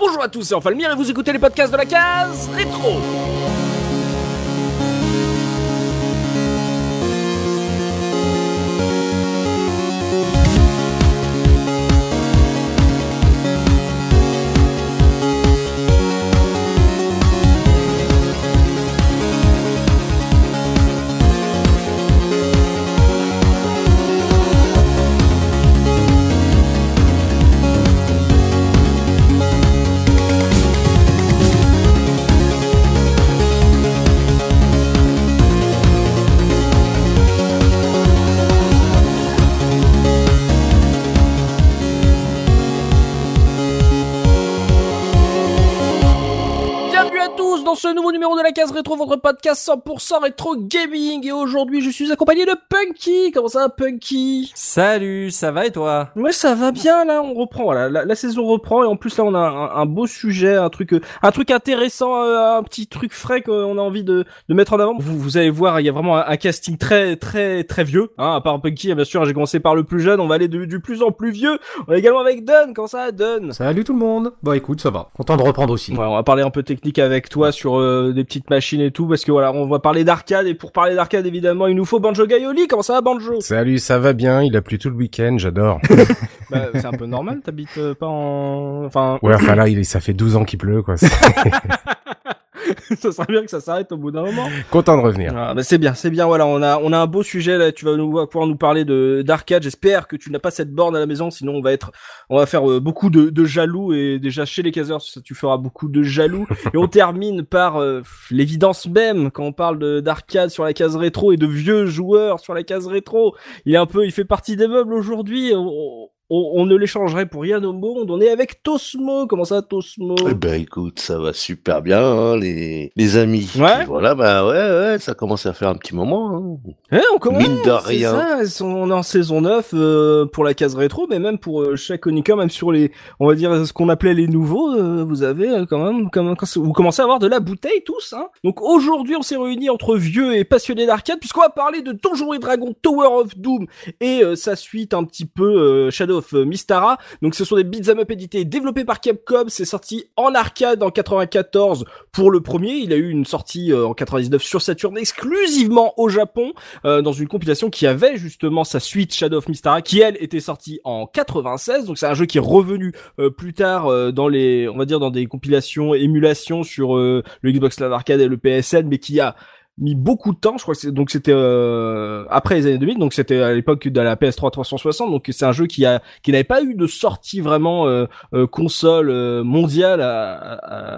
Bonjour à tous, c'est Enfalmir et vous écoutez les podcasts de la case rétro. La case rétro, votre podcast 100% rétro gaming. Et aujourd'hui, je suis accompagné de Punky. Comment ça, Punky? Salut, ça va et toi? Ouais, ça va bien là. On reprend. Voilà, la, la saison reprend et en plus là, on a un, un beau sujet, un truc, euh, un truc intéressant, euh, un petit truc frais qu'on a envie de, de mettre en avant. Vous, vous allez voir, il y a vraiment un, un casting très, très, très vieux. Hein, à part Punky, bien sûr, j'ai commencé par le plus jeune. On va aller de- du plus en plus vieux. On est également avec Dun. Comment ça, Dun Salut tout le monde. Bah écoute, ça va. Content de reprendre aussi. Ouais, on va parler un peu technique avec toi sur euh, des petites machines et tout, parce que voilà, on va parler d'arcade, et pour parler d'arcade, évidemment, il nous faut Banjo Gaioli. Comment ça va, Banjo? Salut, ça va bien. Il a plu tout le week-end, j'adore. bah, C'est un peu normal, t'habites euh, pas en... Enfin, ouais, enfin là, il ça fait 12 ans qu'il pleut, quoi. Ça serait bien que ça s'arrête au bout d'un moment. Content de revenir. Ah, bah c'est bien, c'est bien, voilà, on a, on a un beau sujet, là, tu vas nous, pouvoir nous parler de d'arcade, j'espère que tu n'as pas cette borne à la maison, sinon on va être, on va faire euh, beaucoup de, de jaloux, et déjà chez les caseurs, ça, tu feras beaucoup de jaloux, et on termine par euh, l'évidence même, quand on parle de- d'arcade sur la case rétro, et de vieux joueurs sur la case rétro, il est un peu, il fait partie des meubles aujourd'hui, on, on, on ne l'échangerait pour rien au monde, on est avec Tosmo, comment ça Tosmo? Eh ben écoute, ça va super bien, hein, les, les amis. Ouais. Voilà, bah ouais, ouais, ça commence à faire un petit moment. Hein. Eh, on commence, Mine de rien. ça, on est en saison 9 euh, pour la case rétro, mais même pour euh, chaque Onica, même sur les, on va dire ce qu'on appelait les nouveaux, euh, vous avez quand même, quand même- quand vous commencez à avoir de la bouteille tous. Hein. Donc aujourd'hui, on s'est réunis entre vieux et passionnés d'arcade, puisqu'on va parler de Donjons et Dragons Tower of Doom et sa suite un petit peu Shadow euh, Mystara. Donc ce sont des beat'em up édités, développés par Capcom. C'est sorti en arcade en 94 pour le premier. Il a eu une sortie euh, en 99 sur Saturn exclusivement au Japon euh, dans une compilation qui avait justement sa suite Shadow of Mystara qui elle était sortie en 96 donc c'est un jeu qui est revenu plus tard dans les on va dire dans des compilations émulations sur le Xbox Live Arcade et le PSN mais qui a mis beaucoup de temps, je crois que donc c'était euh, après les années 2000, donc c'était à l'époque de la PS3 360, donc c'est un jeu qui a qui n'avait pas eu de sortie vraiment euh, euh, console mondiale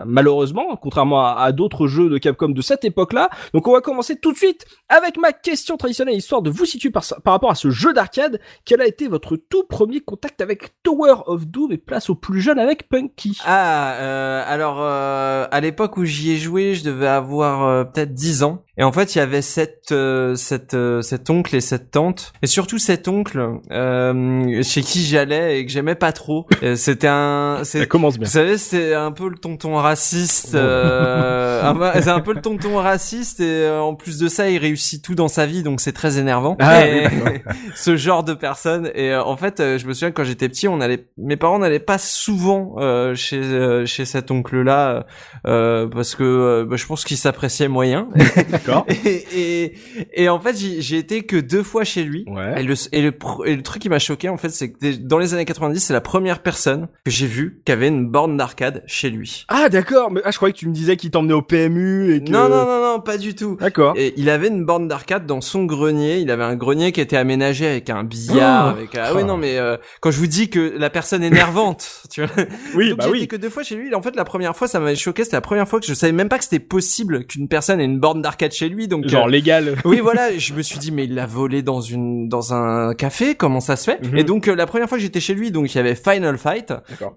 malheureusement, contrairement à, d'autres jeux de Capcom de cette époque-là. Donc on va commencer tout de suite avec ma question traditionnelle, histoire de vous situer par, par rapport à ce jeu d'arcade. Quel a été votre tout premier contact avec Tower of Doom et place au plus jeune avec Punky? Ah, alors à l'époque où j'y ai joué, je devais avoir peut-être 10 ans. Et en fait, il y avait cette, euh, cette, euh, cet oncle et cette tante, et surtout cet oncle euh, chez qui j'allais et que j'aimais pas trop. C'était un, Ça commence bien. Vous savez, c'est un peu le tonton raciste. Euh, c'est un peu le tonton raciste et euh, en plus de ça, il réussit tout dans sa vie, donc c'est très énervant. Ah, Et- oui, ce genre de personne. Et euh, en fait, je me souviens quand j'étais petit, on allait, mes parents n'allaient pas souvent euh, chez euh, chez cet oncle-là euh, parce que bah, je pense qu'il s'appréciait moyen. D'accord. et, et et en fait, j'ai été que deux fois chez lui. Ouais. Et le, et, le, et le truc qui m'a choqué, en fait, c'est que dans les années 90, c'est la première personne que j'ai vue qui avait une borne d'arcade chez lui. Ah d'accord, mais ah, je croyais que tu me disais qu'il t'emmenait au PMU et que... Non, non, non, non, pas du tout. D'accord. Et il avait une borne d'arcade dans son grenier. Il avait un grenier qui était aménagé avec un billard. Oh avec ah oui non mais euh, quand je vous dis que la personne est énervante, tu vois. Oui, Donc bah oui. que deux fois chez lui. En fait la première fois ça m'avait choqué. C'était la première fois que je savais même pas que c'était possible qu'une personne ait une borne d'arcade chez lui. Donc Genre euh, légal. oui voilà, je me suis dit mais il l'a volé dans une dans un café. Comment ça se fait? Mhm. Et donc euh, la première fois que j'étais chez lui, donc il y avait Final Fight.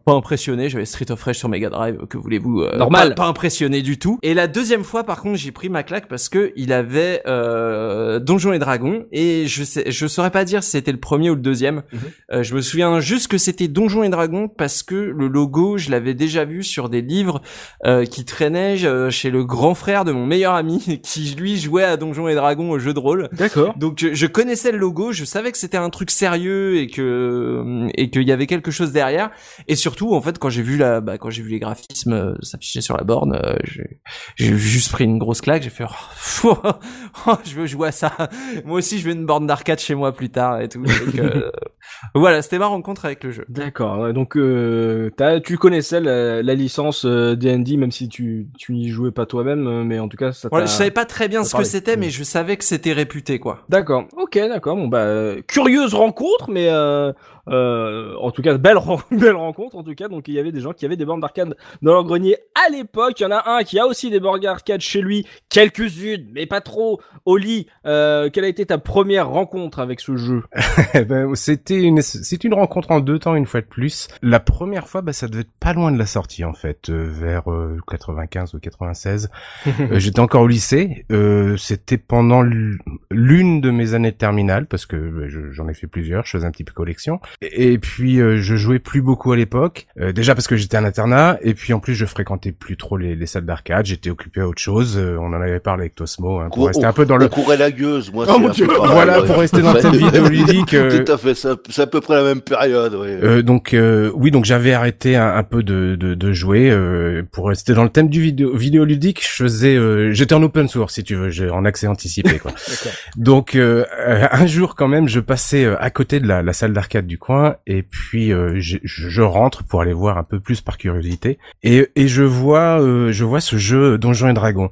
Pas impressionné, j'avais Street of Rage sur Mega Drive, que voulez-vous euh, Normal. Pas, pas impressionné du tout. Et la deuxième fois, par contre, j'ai pris ma claque parce que il avait Donjons et Dragons et je sais, je saurais pas dire si c'était le premier ou le deuxième. Mhm. Je me souviens juste que c'était Donjons et Dragons parce que le logo, je l'avais déjà vu sur des livres qui traînaient chez le grand frère de mon meilleur ami qui qui lui jouait à Donjons et Dragons au jeu de rôle. D'accord. Donc je, je connaissais le logo, je savais que c'était un truc sérieux et que et qu'il y avait quelque chose derrière. Et surtout, en fait, quand j'ai vu la, bah, quand j'ai vu les graphismes euh, s'afficher sur la borne, euh, j'ai j'ai juste pris une grosse claque. J'ai fait, oh, oh, je veux jouer à ça. Moi aussi, je veux une borne d'arcade chez moi plus tard et tout. Donc, euh, voilà, c'était ma rencontre avec le jeu. D'accord. Donc, euh, tu connaissais la, la licence euh, D&D, même si tu tu n'y jouais pas toi-même, euh, mais en tout cas, ça. Voilà, je savais pas très bien ça ce que parlait. c'était, mais je savais que c'était réputé, quoi. D'accord. Ok, d'accord. Bon bah euh, curieuse rencontre, mais euh, euh, en tout cas belle belle rencontre en tout cas. Donc il y avait des gens qui avaient des bornes d'arcade dans leur grenier à l'époque. Il y en a un qui a aussi des bornes d'arcade chez lui, quelques-unes, mais pas trop. Oli, euh, quelle a été ta première rencontre avec ce jeu? Eh ben, c'était une, c'est une rencontre en deux temps une fois de plus. La première fois, bah, ça devait être pas loin de la sortie en fait, euh, vers euh, 95 ou 96. Euh, J'étais encore au lycée. Euh, c'était pendant l'une de mes années de terminale parce que bah, je- j'en ai fait plusieurs. Je faisais un petit peu collection. Et, et puis euh, je jouais plus beaucoup à l'époque. Euh, déjà parce que j'étais un internat et puis en plus je fréquentais plus trop les, les salles d'arcade. J'étais occupé à autre chose. Euh, on en avait parlé avec Tosmo hein, pour Cour- rester un peu dans le courait la gueuse, moi. Oh mon Dieu. pareil, voilà ouais. pour rester dans le thème vidéoludique. euh, Tout à fait, c'est à- peu près la même période, ouais. Euh, donc euh, oui, donc j'avais arrêté un, un peu de, de, de jouer euh, pour rester dans le thème du vidéo vidéoludique. Je faisais, euh, j'étais en open source si tu veux, j'ai en accès anticipé quoi. Donc euh, un jour quand même, je passais à côté de la, la salle d'arcade du coin et puis euh, je, je rentre pour aller voir un peu plus par curiosité et, et je vois euh, je vois ce jeu Donjons et Dragons.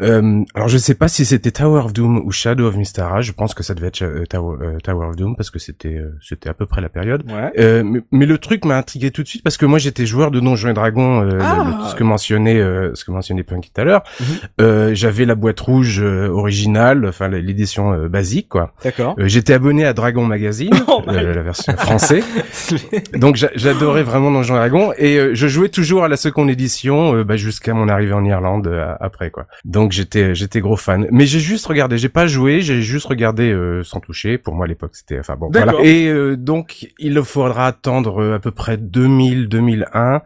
Euh, alors je sais pas si c'était Tower of Doom ou Shadow of Mystara. Je pense que ça devait être euh, Tower, euh, Tower of Doom parce que c'était euh, c'était à peu près la période. Ouais. Euh, mais, mais le truc m'a intrigué tout de suite parce que moi j'étais joueur de Donjons et Dragons, euh, Ah. ce que mentionnait euh, ce que mentionnait Punky tout à l'heure. Euh, J'avais la boîte rouge originale, enfin l'édition basique quoi. D'accord. J'étais abonné à Dragon Magazine, Oh la version française. Donc j'a- j'adorais vraiment Donjons et Dragons et euh, je jouais toujours à la seconde édition euh, bah, jusqu'à mon arrivée en Irlande euh, après quoi. Donc j'étais j'étais gros fan. Mais j'ai juste regardé, j'ai pas joué, j'ai juste regardé euh, sans toucher. Pour moi à l'époque c'était enfin bon D'accord. voilà. Et euh, donc il faudra attendre à peu près 2000 2001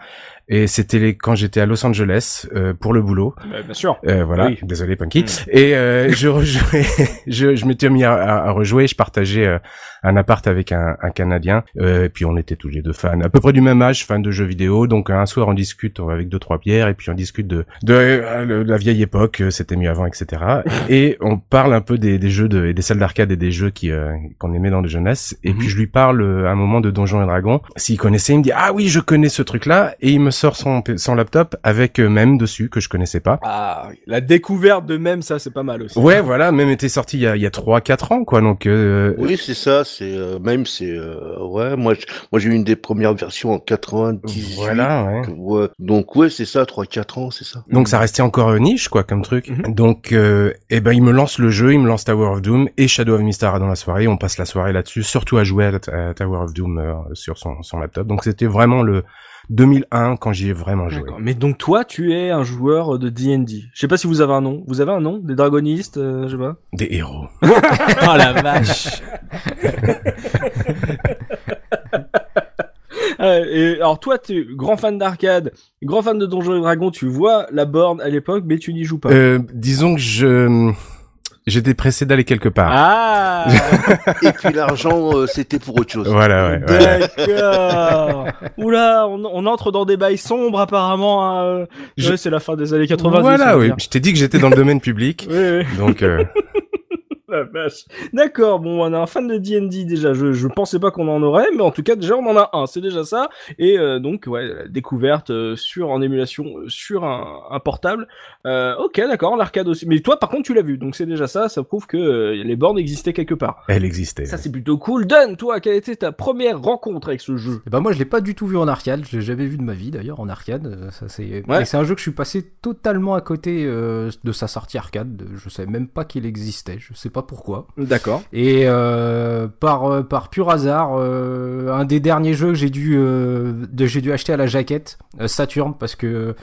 et c'était les quand j'étais à Los Angeles euh, pour le boulot. Bah, bien sûr. Euh, voilà, Oui. désolé Punky. Mm. Et euh, je rejouais, je, je m'étais mis à, à- rejouer. Je partageais euh, un appart avec un, un Canadien. Euh, et puis on était tous les deux fans, à peu près du même âge, fans de jeux vidéo. Donc un soir on discute avec deux trois bières et puis on discute de de, euh, le- la vieille époque, euh, c'était mieux avant, etc. et on parle un peu des, des jeux de, des salles d'arcade et des jeux qui euh, qu'on aimait dans de jeunesse. Et Mhm. puis je lui parle euh, à un moment de Donjons et Dragons. S'il connaissait, il me dit ah oui je connais ce truc là et il me sort son son laptop avec euh, même dessus que je connaissais pas. Ah, la découverte de même ça, c'est pas mal aussi. Ouais, voilà, même était sorti il y a, il y a 3-4 ans, quoi. Donc, euh, Oui, c'est ça, c'est euh, même c'est euh, ouais, moi je- moi j'ai eu une des premières versions en 98. voilà, ouais. Ouais. Donc ouais, c'est ça, 3 4 ans, c'est ça. Donc ça restait encore euh, niche, quoi, comme truc. Mhm. Donc, euh, eh ben, il me lance le jeu, il me lance Tower of Doom et Shadow of Mystara dans la soirée. On passe la soirée là-dessus, surtout à jouer à, à Tower of Doom euh, sur son, son laptop. Donc c'était vraiment le 2001 quand j'y ai vraiment joué. Mais donc toi, tu es un joueur de D&D. Je sais pas si vous avez un nom. Vous avez un nom? Des dragonistes euh, Je sais pas? Des héros. oh la vache. Et alors toi, tu es grand fan d'arcade, grand fan de Donjons et Dragons. Tu vois la borne à l'époque, mais tu n'y joues pas. Euh, disons que je j'étais pressé d'aller quelque part. Ah Et puis l'argent, euh, c'était pour autre chose. Voilà, ouais. ouais. D'accord. Oula, on, on entre dans des bails sombres apparemment. hein. Je- Ouais, c'est la fin des années 90. on Voilà, oui. Je t'ai dit que j'étais dans le domaine public. Oui, oui. Donc, euh, La vache. D'accord, bon, on a un fan de D&D déjà. Je, je pensais pas qu'on en aurait, mais en tout cas, déjà, on en a un. C'est déjà ça. Et euh, donc, ouais, découverte euh, sur en émulation euh, sur un, un portable. Euh, ok, d'accord, l'arcade aussi. Mais toi, par contre, tu l'as vu. Donc, c'est déjà ça. Ça prouve que euh, les bornes existaient quelque part. elle existait. Ça, c'est plutôt cool. Dun, toi, quelle était ta première rencontre avec ce jeu? Eh ben moi je l'ai pas du tout vu en arcade, je l'ai jamais vu de ma vie d'ailleurs en arcade. Ça c'est Ouais. et c'est un jeu que je suis passé totalement à côté euh, de sa sortie arcade. Je savais même pas qu'il existait, je sais pas pourquoi. D'accord. Et euh, par euh, par pur hasard, euh, un des derniers jeux que j'ai dû euh, de, j'ai dû acheter à la jaquette euh, Saturn parce que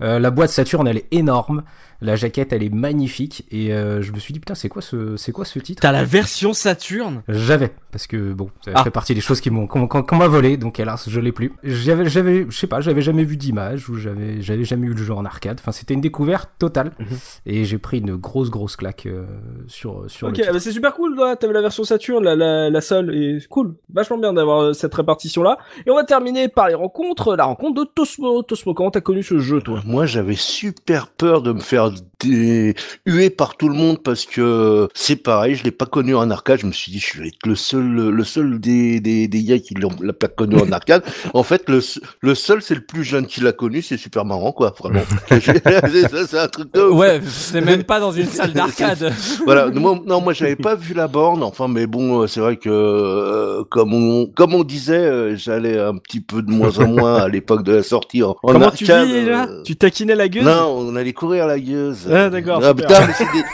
euh, la boîte Saturn elle est énorme. La jaquette, elle est magnifique et euh, je me suis dit putain, c'est quoi ce, c'est quoi ce titre? T'as la version Saturne J'avais parce que bon, ça Ah. fait partie des choses qui m'ont qu'on qu'on- qu'on m'a volé, donc hélas, je l'ai plus. J'avais, j'avais, je sais pas, j'avais jamais vu d'image ou j'avais, j'avais jamais eu le jeu en arcade. Enfin, c'était une découverte totale Mhm. et j'ai pris une grosse grosse claque euh, sur sur Ok, le titre. bah c'est super cool, là. T'avais la version Saturn, la, la, la seule, et c'est cool. Vachement bien d'avoir euh, cette répartition-là. Et on va terminer par les rencontres. La rencontre de Tosmo. Tosmo, comment t'as connu ce jeu, toi? Moi, j'avais super peur de me faire dé- huer par tout le monde parce que c'est pareil, je l'ai pas connu en arcade. Je me suis dit, je vais être le seul, le seul des, des, des gars qui l'ont l'a pas connu en arcade. En fait, le, le seul, c'est le plus jeune qui l'a connu. C'est super marrant, quoi, vraiment. c'est un truc de ouf. Ouais, c'est même pas dans une salle d'arcade. Voilà, moi, non, moi j'avais pas vu la borne, enfin, mais bon, euh, c'est vrai que euh, comme on comme on disait, euh, j'allais un petit peu de moins en moins à l'époque de la sortie en, en Comment tu arcade, euh, Tu taquinais la gueule Non, on allait courir à la gueuse. Ah, d'accord, Ah, super. putain, mais c'est des,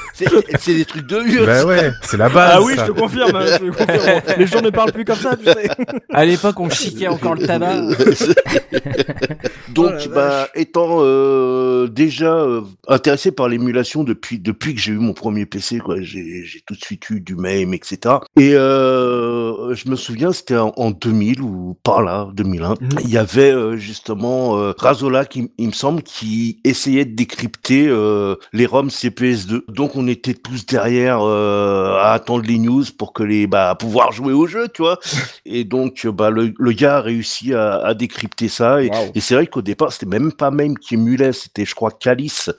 c'est- c'est des trucs de vieux. Bah ouais, c'est la base. Ah oui, je te confirme, hein, je te confirme. Les gens ne parlent plus comme ça, tu sais. À l'époque, on chiquait encore le tabac. Donc, Oh bah, étant euh, déjà euh, intéressé par l'émulation depuis depuis que j'ai eu mon premier PC, quoi, j'ai j'ai tout de suite eu du MAME, etc. Et euh, je me souviens, c'était en, en 2000 ou par là, 2001. Mhm. Il y avait euh, justement euh, Razola, qui, il me semble, qui essayait de décrypter euh, les ROM CPS2. Donc, on était tous derrière euh, à attendre les news pour que les bah pouvoir jouer au jeu, tu vois. Et donc, bah, le, le gars a réussi à, à décrypter ça. Et, c'est vrai qu'au départ, c'était même pas même qui émulait, c'était, je crois, Calice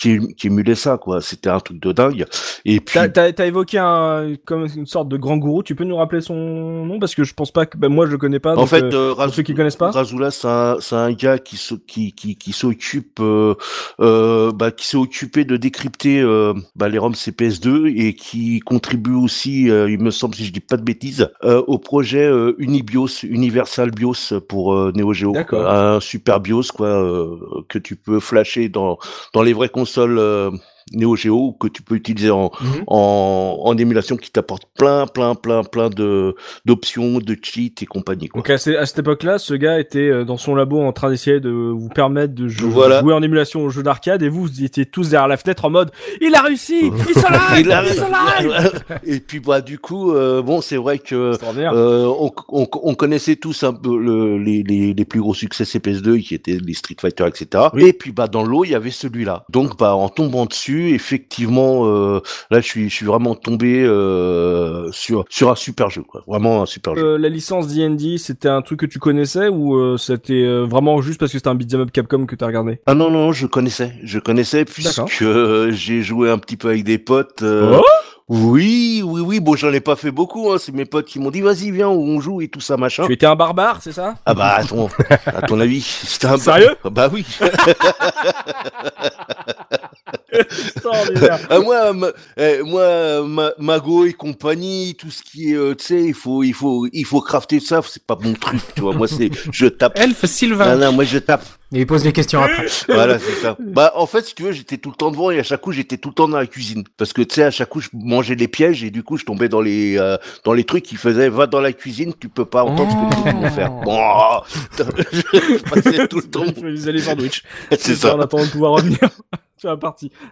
qui, qui émulait ça, quoi. C'était un truc de dingue. Et puis, T'as, évoqué un, comme une sorte de grand gourou. Tu peux nous rappeler son nom? Parce que je pense pas que, ben moi je le connais pas. en donc, fait, euh, euh, pour Raz- ceux qui connaissent pas. Razula, c'est un, c'est un gars qui, se- qui, qui, qui s'occupe, euh, euh, bah, qui s'est occupé de décrypter bah, les ROM CPS2 et qui contribue aussi, il me semble, si je dis pas de bêtises, euh, au projet euh, Unibios, Universal BIOS pour euh, Neo Geo. Un super BIOS quoi, que tu peux flasher dans dans les vraies consoles. Euh, Neo Geo que tu peux utiliser en, Mhm. en, en émulation qui t'apporte plein plein plein plein de d'options de cheats et compagnie quoi. Donc à, à cette époque-là, ce gars était euh, dans son labo en train d'essayer de vous permettre de Voilà. jouer en émulation au jeu d'arcade et vous, vous étiez tous derrière la fenêtre en mode il a réussi, sont là, Il a- là. et puis bah du coup euh, bon c'est vrai que euh, on, on, on connaissait tous un peu le, les, les, les plus gros succès CPS2 qui étaient les Street Fighter etc Oui. et puis bah dans l'eau il y avait celui-là donc bah en tombant dessus effectivement euh, là je suis je suis vraiment tombé euh, sur sur un super jeu quoi. Vraiment un super jeu. Euh, la licence D&D, c'était un truc que tu connaissais ou c'était vraiment juste parce que c'était un beat'em up Capcom que t'as regardé? Ah non non je connaissais je connaissais puisque j'ai joué un petit peu avec des potes Oh oui oui oui. Bon j'en ai pas fait beaucoup hein. c'est mes potes qui m'ont dit vas-y viens on joue et tout ça machin. Tu étais un barbare, c'est ça? Ah bah attends, à ton avis, c'était un Sérieux? Ah Bah oui. Ah, moi, ma, eh, moi, ma, Mago et compagnie, tout ce qui est, euh, tu sais, il faut, il faut, il faut crafter ça. C'est pas mon truc, tu vois. Moi, c'est, je tape. Elfe Sylvain. Non, non, moi je tape. Et il pose les questions après. Voilà, c'est ça. Bah, en fait, si tu veux, j'étais tout le temps devant et à chaque coup, j'étais tout le temps dans la cuisine. Parce que, tu sais, à chaque coup, je mangeais les pièges et du coup, je tombais dans les, euh, dans les trucs qui faisaient, va dans la cuisine, tu peux pas entendre ce que les autres vont faire. Bon, je passais tout le temps. Je faisais les sandwichs. C'est ça. En attendant de pouvoir revenir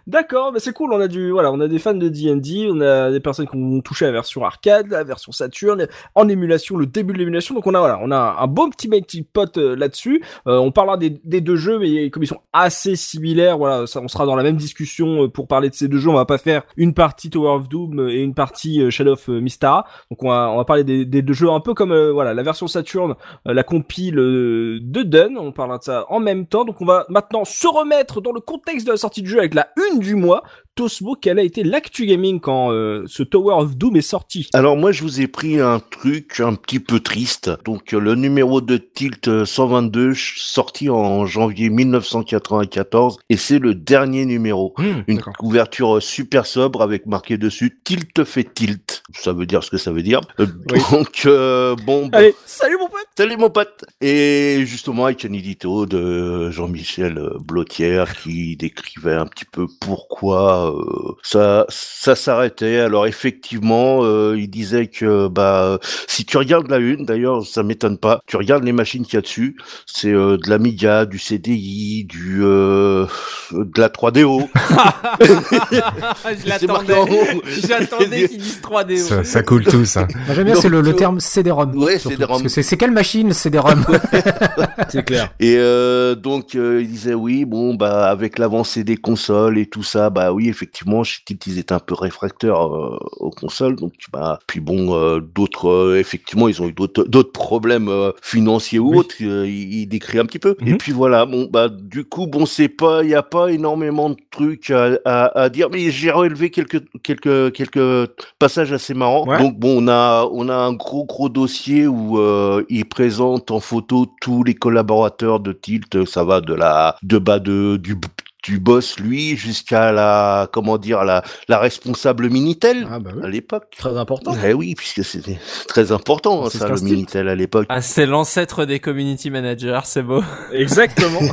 D'accord, mais c'est cool. On a du, voilà, on a des fans de D&D, on a des personnes qui ont touché la version arcade, la version Saturn, en émulation, le début de l'émulation. Donc on a, voilà, on a un bon petit petit pote euh, là-dessus. Euh, on parlera des, deux jeux, mais comme ils sont assez similaires, voilà, ça, on sera dans la même discussion euh, pour parler de ces deux jeux. On va pas faire une partie Tower of Doom et une partie Shadow of Mystara. Donc on va, on parler des, deux jeux un peu comme, voilà, la version Saturn, la compile de Dun. On parlera de ça en même temps. Donc on va maintenant se remettre dans le contexte de la sortie jeu avec la une du mois. Tosmo, quelle a été l'actu gaming quand euh, ce Tower of Doom est sorti? Alors moi je vous ai pris un truc un petit peu triste. Donc euh, le numéro de Tilt euh, 122 ch- sorti en janvier 1994 et c'est le dernier numéro. Une D'accord. couverture euh, super sobre avec marqué dessus Tilt fait tilt. Ça veut dire ce que ça veut dire. Euh, Oui. Donc euh, bon bah, Allez, salut mon pote Salut mon pote Et justement avec un édito de Jean-Michel euh, Blotière qui décrivait un petit peu pourquoi euh, ça ça s'arrêtait. Alors effectivement, euh, il disait que bah si tu regardes la une, d'ailleurs ça m'étonne pas, tu regardes les machines qu'il y a dessus, c'est euh, de l'Amiga, du CDI, du euh, de la 3DO. je l'attendais. J'attendais qu'ils disent 3D. Ça, ça coule tous. Hein. Moi, J'aime bien, c'est le, terme CD-ROM. Ouais, surtout, CD-ROM. Parce que c'est c'est quelle machine CD-ROM C'est clair. Et euh, donc euh, il disait oui, bon bah avec l'avancée des consoles et tout ça, bah oui effectivement, chez Tilt ils étaient un peu réfractaires euh, aux consoles, donc bah puis bon euh, d'autres euh, effectivement ils ont eu d'autres problèmes financiers ou Oui. autres, il, décrit un petit peu. Et Mhm. puis voilà, bon bah du coup bon c'est pas il y a pas énormément de trucs à, à, à dire, mais j'ai relevé quelques quelques quelques passages assez marrants. Ouais. Donc bon on a on a un gros gros dossier où euh, il présente en photo tous les collaborateurs de Tilt, ça va de la de bas de du du boss lui jusqu'à la comment dire la la responsable Minitel Ah bah à l'époque. Très important. Eh oui, puisque c'était très important hein, C'est ça le. Minitel à l'époque. Ah, c'est l'ancêtre des community managers, c'est beau. Exactement.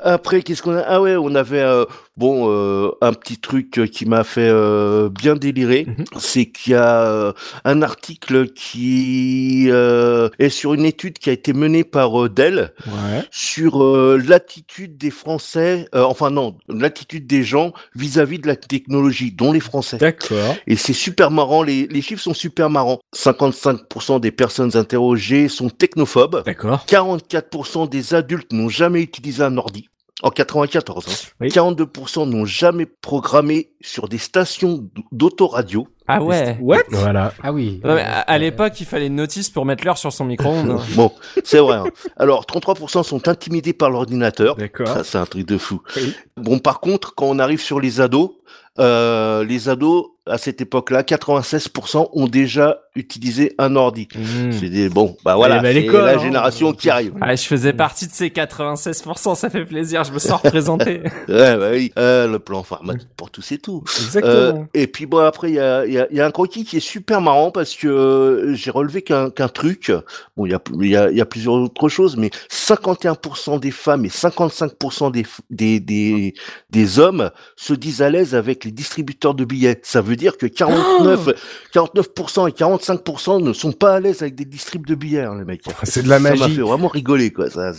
Après, qu'est-ce qu'on a? Ah ouais, on avait euh, bon euh, un petit truc euh, qui m'a fait euh, bien délirer, Mhm. c'est qu'il y a euh, un article qui euh, est sur une étude qui a été menée par Dell ouais. sur euh, l'attitude des Français, euh, enfin non, l'attitude des gens vis-à-vis de la technologie, dont les Français. D'accord. Et c'est super marrant, les, les chiffres sont super marrants. 55% des personnes interrogées sont technophobes. D'accord. 44% des adultes n'ont jamais utilisé un ordi. En 94, hein. Oui. 42% n'ont jamais programmé sur des stations d'autoradio. Ah ouais. What? Voilà. Ah oui. Non, mais à, à l'époque, il fallait une notice pour mettre l'heure sur son micro-ondes. Bon, c'est vrai. hein. Alors, 33% sont intimidés par l'ordinateur. D'accord. Ça, c'est un truc de fou. Oui. Bon, par contre, quand on arrive sur les ados, euh, les ados, à cette époque-là, 96% ont déjà utilisé un ordi. Mmh. C'est des, bon, bah voilà, c'est la hein. génération qui arrive. Ah, je faisais partie de ces 96%, ça fait plaisir, je me sens représenté. Ouais, bah oui. Euh, le plan informatique pour tous et tout. Euh, Exactement. et puis bon après il y a, y, a, y a un croquis qui est super marrant parce que euh, j'ai relevé qu'un qu'un truc bon il y a y a, y a plusieurs autres choses mais 51% des femmes et 55% des, des des des hommes se disent à l'aise avec les distributeurs de billets ça veut dire que 49 49% et 45% ne sont pas à l'aise avec des distribs de billets hein, les mecs C'est de la ça m'a magie. fait vraiment rigoler quoi ça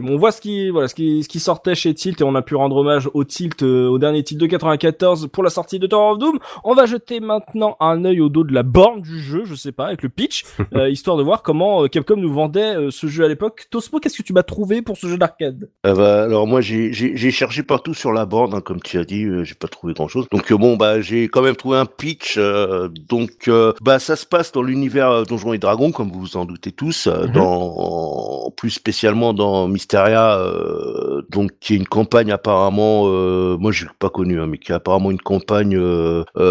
bon, on voit ce qui, voilà, ce qui, ce qui sortait chez Tilt et on a pu rendre hommage au Tilt, euh, au dernier Tilt de 94 pour la sortie de Tower of Doom. On va jeter maintenant un œil au dos de la borne du jeu, je sais pas, avec le pitch, euh, histoire de voir comment euh, Capcom nous vendait euh, ce jeu à l'époque. Tosmo, qu'est-ce que tu m'as trouvé pour ce jeu d'arcade? Ah bah, alors moi j'ai j'ai j'ai cherché partout sur la borne hein, comme tu as dit euh, j'ai pas trouvé grand chose donc euh, bon bah j'ai quand même trouvé un pitch euh, donc euh, bah ça se passe dans l'univers euh, Donjons et Dragons comme vous vous en doutez tous Mhm. dans plus spécialement dans Mysteria donc qui est une campagne apparemment moi j'ai pas connu hein, mais qui est apparemment une campagne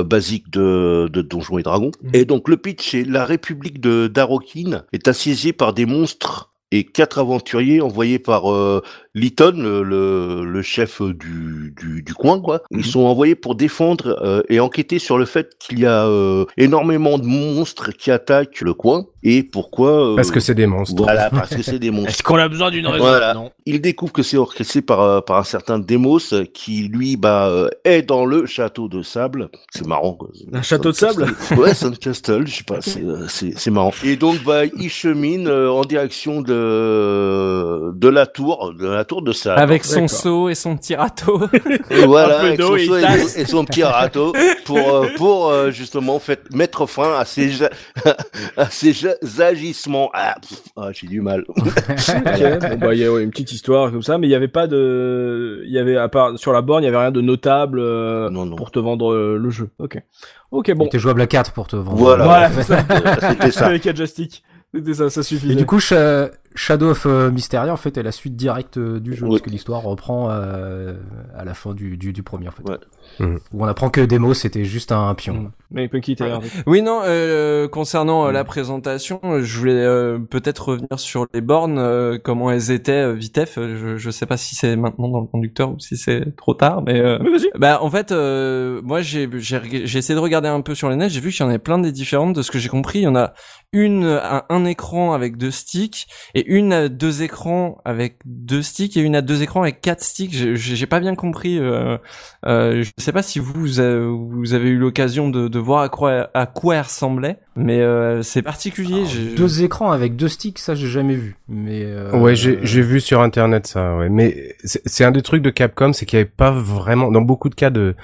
basique de de Donjons et Dragons Mhm. et donc le pitch c'est la République de Darokin est assiégée par des monstres et quatre aventuriers envoyés par euh, Lytton, le, le, le chef du, du, du coin, quoi. Ils Mhm. sont envoyés pour défendre euh, et enquêter sur le fait qu'il y a euh, énormément de monstres qui attaquent le coin et pourquoi. euh, Parce que c'est des monstres. Voilà, parce que c'est des monstres. Est-ce qu'on a besoin d'une raison Voilà. Non. Il découvre que c'est orchestré par, par un certain Demos qui, lui, bah, est dans le château de sable. C'est marrant. Quoi. Un château de sable Ouais, Sandcastle, je sais pas, c'est c'est c'est marrant. Et donc, bah, il chemine euh, en direction de de la tour, de la tour de sable. Avec son seau et son petit râteau. Et voilà, avec son seau et, son petit râteau pour euh, pour euh, justement fait, mettre fin à ces à ces agissements. Ah, ah, j'ai du mal. Ok, bon, bah, il y a ouais, une petite histoire comme ça, mais il y avait pas de, il y avait à part sur la borne, il y avait rien de notable euh, Non, non. pour te vendre euh, le jeu. Ok, ok, bon. T'es jouable à 4 pour te vendre. Voilà. Voilà, ça. C'était ça. Avec un joystick. C'était ça, ça suffisait. Et du coup, Sha- Shadow of euh, Mysteria, en fait, est la suite directe euh, du jeu, Oui. parce que l'histoire reprend euh, à la fin du, du, du premier, en fait. Ouais. Mhm. Où on apprend que Demo, c'était juste un pion. Mm. Mais Punky, t'es. Oui, non, euh, concernant euh, la présentation, euh, je voulais euh, peut-être revenir sur les bornes, euh, comment elles étaient, euh, vitef. Je, je sais pas si c'est maintenant dans le conducteur ou si c'est trop tard, mais... euh, Mais vas-y. Bah en fait, euh, moi j'ai j'ai reg- j'ai essayé de regarder un peu sur les net, j'ai vu qu'il y en avait plein des différentes. De ce que j'ai compris, il y en a une un, un écran avec deux sticks et une à deux écrans avec deux sticks et une à deux écrans avec quatre sticks. J'ai- J'ai pas bien compris. Euh, euh, je sais pas si vous vous avez eu l'occasion de, de voir à quoi à quoi elle ressemblait, mais euh, c'est particulier. Deux écrans avec deux sticks, ça j'ai jamais vu. Mais euh, Ouais, j'ai vu sur internet ça, ouais. Mais c'est c'est un des trucs de Capcom, c'est qu'il y avait pas vraiment, dans beaucoup de cas de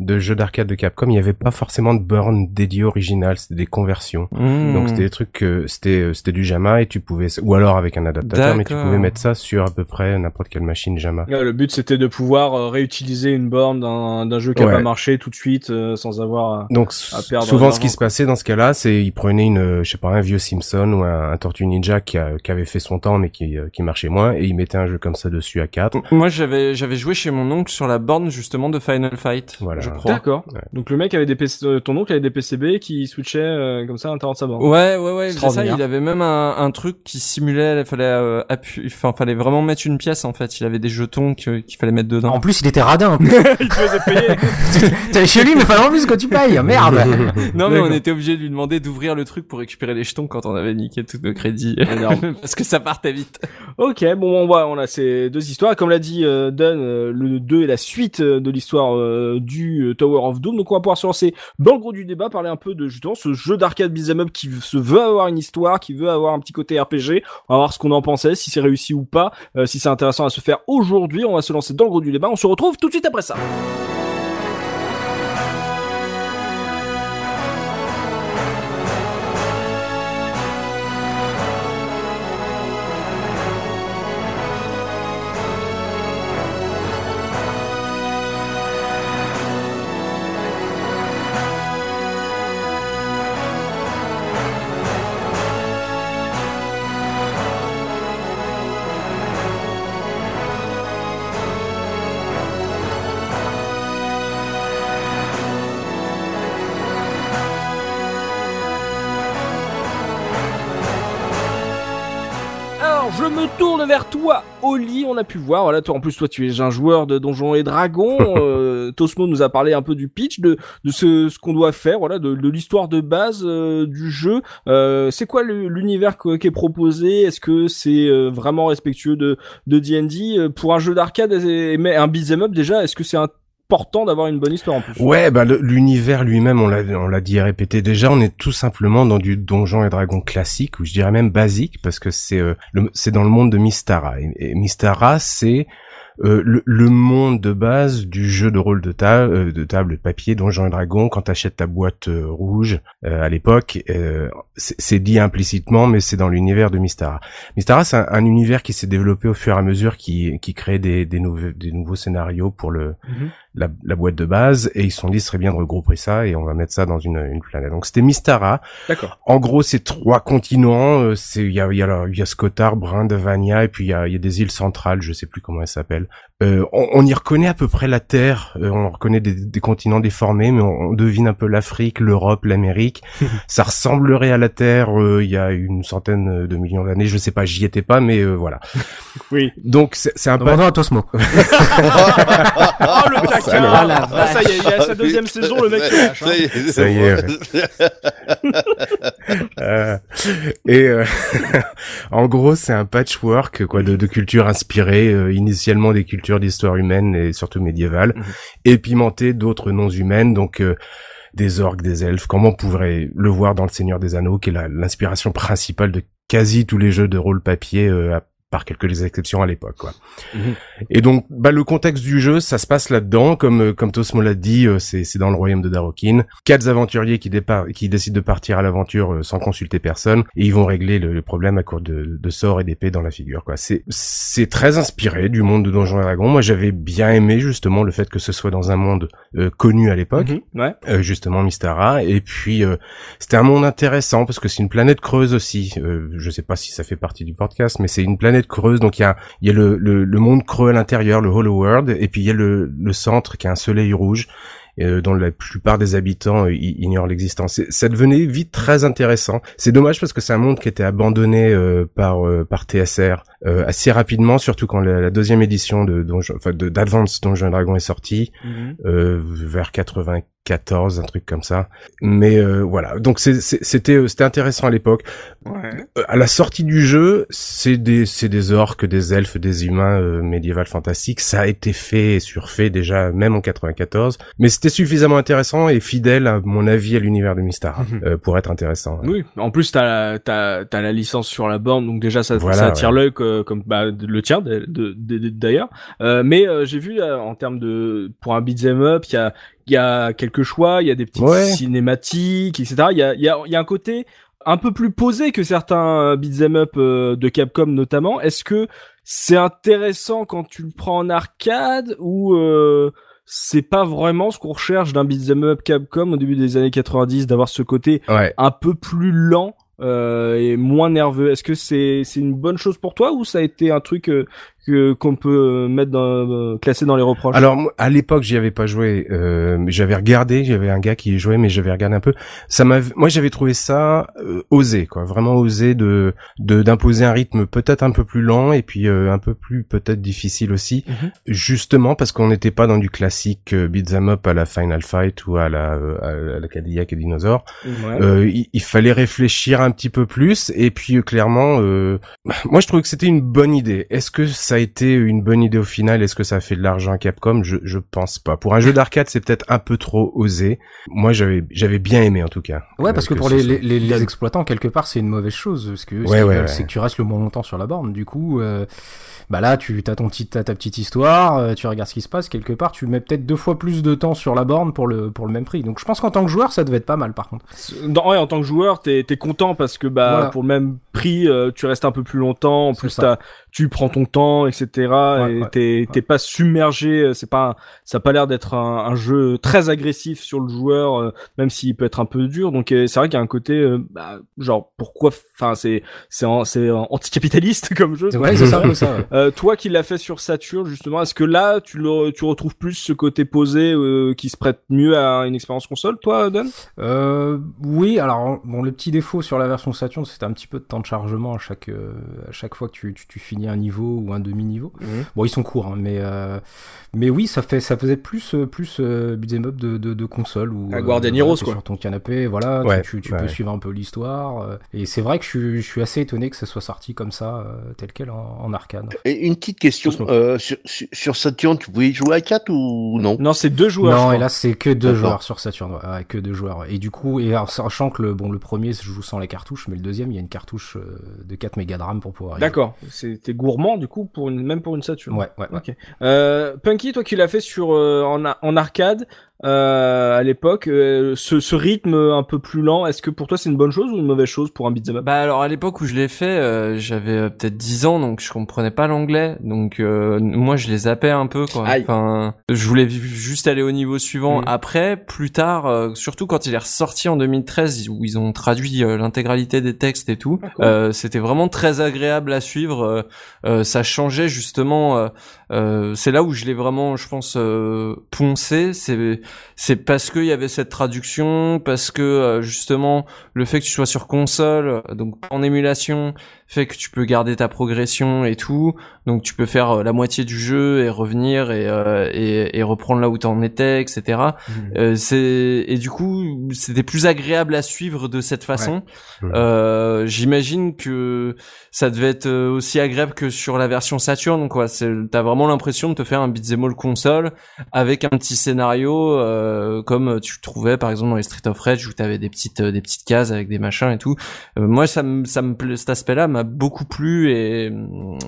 de jeux d'arcade de Capcom, il y avait pas forcément de borne dédiée originale, c'était des conversions. Hmm. Donc c'était des trucs que c'était euh, c'était du JAMA et tu pouvais ou alors avec un adaptateur, mais tu pouvais mettre ça sur à peu près n'importe quelle machine JAMA. Ouais, le but c'était de pouvoir euh, réutiliser une borne d'un d'un jeu qui a Ouais. pas marché tout de suite euh, sans avoir. à- Donc à perdre souvent ce qui se passait dans ce cas-là, c'est ils prenaient une euh, je sais pas un vieux Simpson ou un, un Tortue Ninja qui, a- qui avait fait son temps mais qui qui marchait moins et ils mettaient un jeu comme ça dessus à 4. Moi, j'avais j'avais joué chez mon oncle sur la borne justement de Final Fight, Voilà. Je crois. D'accord. Ouais. Donc le mec avait des PC, euh, ton oncle avait des PCB qui switchaient euh, comme ça à l'intérieur de sa borne. Ouais, ouais, ouais, c'est ça. Il avait même un, un truc qui simulait, il fallait euh, appuyer, enfin, fallait vraiment mettre une pièce en fait. Il avait des jetons qu'il fallait mettre dedans. En plus, il était radin. Il te faisait payer. T'es chez lui, mais pas en plus que tu payes. Merde. Non, mais on était obligé de lui demander d'ouvrir le truc pour récupérer les jetons quand on avait niqué tous nos crédits. Parce que ça partait vite. Ok, bon, on voit, on a ces deux histoires. Comme l'a dit euh, Dunn, euh, le 2 est la suite euh, de l'histoire euh, euh, Tower of Doom. Donc on va pouvoir se lancer dans le gros du débat, parler un peu de justement ce jeu d'arcade beat'em up qui se veut avoir une histoire, qui veut avoir un petit côté RPG. On va voir ce qu'on en pensait, si c'est réussi ou pas, euh, si c'est intéressant à se faire aujourd'hui. On va se lancer dans le gros du débat. On se retrouve tout de suite après ça. Je me tourne vers toi, Oli. On a pu voir, voilà, toi en plus, toi, tu es un joueur de Donjons et Dragons. euh, Tosmo nous a parlé un peu du pitch, de, de ce, ce qu'on doit faire, voilà, de, de l'histoire de base euh, du jeu. Euh, c'est quoi l'univers qui est proposé? Est-ce que c'est euh, vraiment respectueux de de D&D pour un jeu d'arcade et, mais un beat'em up déjà Est-ce que c'est important d'avoir une bonne histoire en plus Ouais, bah l'univers lui-même, on l'a on l'a dit et répété déjà, on est tout simplement dans du donjon et dragon classique ou je dirais même basique parce que c'est euh, c'est dans le monde de Mystara et, et Mystara c'est euh, le, le monde de base du jeu de rôle de table, euh, de table de papier, Donjons et Dragons. Quand t'achètes ta boîte euh, rouge euh, à l'époque, euh, c'est dit implicitement, mais c'est dans l'univers de Mystara. Mystara, c'est un, un univers qui s'est développé au fur et à mesure, qui, qui crée des, des, nouveaux, des nouveaux scénarios pour le Mhm. La, la boîte de base, et ils se sont dit, ce serait bien de regrouper ça, et on va mettre ça dans une, une planète. Donc c'était Mystara. D'accord. En gros, c'est trois continents. euh, C'est il y a il y a, y a Skotar, Brindavania, et puis il y a, il y a des îles centrales. Je sais plus comment elles s'appellent. Euh, on, on y reconnaît à peu près la Terre. euh, on reconnaît des, des continents déformés, mais on, on devine un peu l'Afrique, l'Europe, l'Amérique. ça ressemblerait à la Terre euh, il y a une centaine de millions d'années. Je sais pas, j'y étais pas, mais euh, voilà. Oui. Donc c'est c'est un peu à Tosmo. Oh le taquin Ah, la Ah, Ça y est, il y a sa deuxième saison, le mec hein. Ça y est, Ça y est, Euh, et euh, en gros, c'est un patchwork quoi de, de cultures inspirées euh, initialement des cultures d'histoire humaine et surtout médiévale, Mhm. et pimentées d'autres non humaines, donc euh, des orques, des elfes, comme on pourrait le voir dans le Seigneur des Anneaux, qui est l'inspiration principale de quasi tous les jeux de rôle papier, euh, à par quelques exceptions à l'époque. Quoi. Mhm. Et donc, bah, le contexte du jeu, ça se passe là-dedans, comme euh, comme Tosmo l'a dit, euh, c'est c'est dans le royaume de Darokin. Quatre aventuriers qui départ, qui décident de partir à l'aventure euh, sans consulter personne, et ils vont régler le, le problème à court de, de sorts et d'épées dans la figure. Quoi. C'est c'est très inspiré du monde de Donjons et Dragons. Moi, j'avais bien aimé justement le fait que ce soit dans un monde euh, connu à l'époque Mhm. Ouais. euh, justement Mystara et puis euh, c'était un monde intéressant parce que c'est une planète creuse aussi euh, je sais pas si ça fait partie du podcast mais c'est une planète creuse donc il y a il y a le, le, le monde creux à l'intérieur le Hollow World et puis il y a le, le centre qui a un soleil rouge euh, dont la plupart des habitants euh, ignorent l'existence. Ça devenait vite très intéressant. C'est dommage parce que c'est un monde qui était abandonné euh, par euh, par TSR euh, assez rapidement, surtout quand la, la deuxième édition de Donjon, enfin de d'Advance et Dragons est sortie euh, vers 94, un truc comme ça. Mais euh, voilà, donc c'était euh, c'était intéressant à l'époque. Euh, À la sortie du jeu, c'est des c'est des orques, des elfes, des humains euh, médiévales fantastiques. Ça a été fait et surfait déjà même en 94, mais c'était suffisamment intéressant et fidèle à mon avis à l'univers de Mystar Mhm. euh, pour être intéressant. Oui, en plus t'as t'as, t'as la licence sur la borne, donc déjà ça, Voilà, ça attire ouais. l'œil que- comme bah, le tien d'ailleurs. Euh, mais euh, j'ai vu euh, en termes de pour un beat'em up, il y a il y a quelques choix, il y a des petites Ouais. cinématiques, etc. Il y a il y a il y a un côté un peu plus posé que certains euh, beat'em up euh, de Capcom notamment. Est-ce que c'est intéressant quand tu le prends en arcade ou euh, c'est pas vraiment ce qu'on recherche d'un beat'em up Capcom au début des années 90 d'avoir ce côté Ouais. un peu plus lent euh, et moins nerveux? Est-ce que c'est c'est une bonne chose pour toi ou ça a été un truc euh, que qu'on peut euh, mettre dans euh, classer dans les reproches? Alors à l'époque, j'y avais pas joué. Euh, j'avais regardé, j'avais un gars qui y jouait, mais j'avais regardé un peu. Ça m'a, moi, j'avais trouvé ça euh, osé, quoi, vraiment osé de de d'imposer un rythme peut-être un peu plus lent et puis euh, un peu plus peut-être difficile aussi, Mhm. justement parce qu'on n'était pas dans du classique euh, beat'em up à la Final Fight ou à la euh, à la Cadillac et Dinosaur. Ouais. Euh, il, il fallait réfléchir un petit peu plus et puis clairement euh, moi je trouve que c'était une bonne idée est-ce que ça a été une bonne idée au final? Est-ce que ça a fait de l'argent à Capcom? Je, je pense pas pour un jeu d'arcade c'est peut-être un peu trop osé moi j'avais j'avais bien aimé en tout cas Ouais, Euh, parce que, pour les, soit- les, les, les exploitants, quelque part, c'est une mauvaise chose. Parce que ouais, ouais. c'est que tu restes le moins longtemps sur la borne. Du coup, euh, bah là, tu as, ton petit, t'as ta petite histoire, euh, tu regardes ce qui se passe. Quelque part, tu mets peut-être deux fois plus de temps sur la borne pour le, pour le même prix. Donc je pense qu'en tant que joueur, ça devait être pas mal, par contre. Dans- ouais, en tant que joueur, t'es es content parce que bah Voilà. pour le même prix, euh, tu restes un peu plus longtemps. En plus, ça. t'as- tu prends ton temps, etc. et ouais, t'es pas submergé. euh, C'est pas, ça a pas l'air d'être un, un jeu très agressif sur le joueur, euh, même s'il peut être un peu dur. Donc euh, c'est vrai qu'il y a un côté, euh, bah, genre pourquoi, enfin c'est c'est c'est anticapitaliste comme jeu. Ouais, c'est ça, ça. ouais. Euh, toi qui l'as fait sur Saturn justement, est-ce que là tu le tu retrouves plus ce côté posé euh, qui se prête mieux à une expérience console, toi, Euh, oui, alors bon, le petit défaut sur la version Saturn, c'était un petit peu de temps de chargement à chaque euh, à chaque fois que tu, tu, tu finis un niveau ou un demi-niveau. Bon, ils sont courts, hein, mais euh, mais oui, ça fait ça faisait plus euh, plus euh, beat'em up de, de, de console ou À Guardian Heroes, quoi. sur ton canapé, voilà, tu- Ouais, tu, tu ouais. peux suivre un peu l'histoire. euh, et c'est vrai que je suis, je suis assez étonné que ça soit sorti comme ça, euh, tel quel en, en arcade. Et une petite question, euh, sur, sur, Saturn, tu pouvais jouer à 4 ou non? Non, c'est deux joueurs. non, et là c'est que deux D'accord. joueurs sur Saturn, ouais, ouais, que deux joueurs. Et du coup, et alors, sachant que le bon le premier se joue sans les cartouches, mais le deuxième il y a une cartouche de 4 mégas de RAM pour pouvoir. y jouer. C'était gourmand du coup pour une même pour une Saturn. Ouais, ouais, ouais. Ok. Euh, Punky, toi qui l'as fait sur euh, en, en arcade à l'époque, euh, ce, ce rythme un peu plus lent, est-ce que pour toi c'est une bonne chose ou une mauvaise chose pour un beat'em up Bah alors à l'époque où je l'ai fait, euh, j'avais euh, peut-être 10 ans donc je comprenais pas l'anglais donc euh, moi je les zappais un peu quoi. Aïe. Enfin, je voulais juste aller au niveau suivant. Mm. Après, plus tard, euh, surtout quand il est ressorti en 2013 où ils ont traduit euh, l'intégralité des textes et tout, Ah, cool. euh, c'était vraiment très agréable à suivre. euh, euh, ça changeait justement. Euh, c'est là où je l'ai vraiment, je pense, euh, poncé. C'est c'est parce qu'il y avait cette traduction, parce que euh, justement le fait que tu sois sur console, donc en émulation, fait que tu peux garder ta progression et tout. Donc tu peux faire euh, la moitié du jeu et revenir et euh, et, et reprendre là où t'en étais, etc. Euh, c'est et du coup c'était plus agréable à suivre de cette façon. Ouais. Euh, J'imagine que ça devait être euh, aussi agréable que sur la version Saturn. Quoi, c'est t'as vraiment l'impression de te faire un beat'em all console avec un petit scénario euh, comme tu trouvais par exemple dans les Street of Rage où t'avais des petites des petites cases avec des machins et tout. Moi ça me ça me plaît- cet aspect-là m'a beaucoup plu et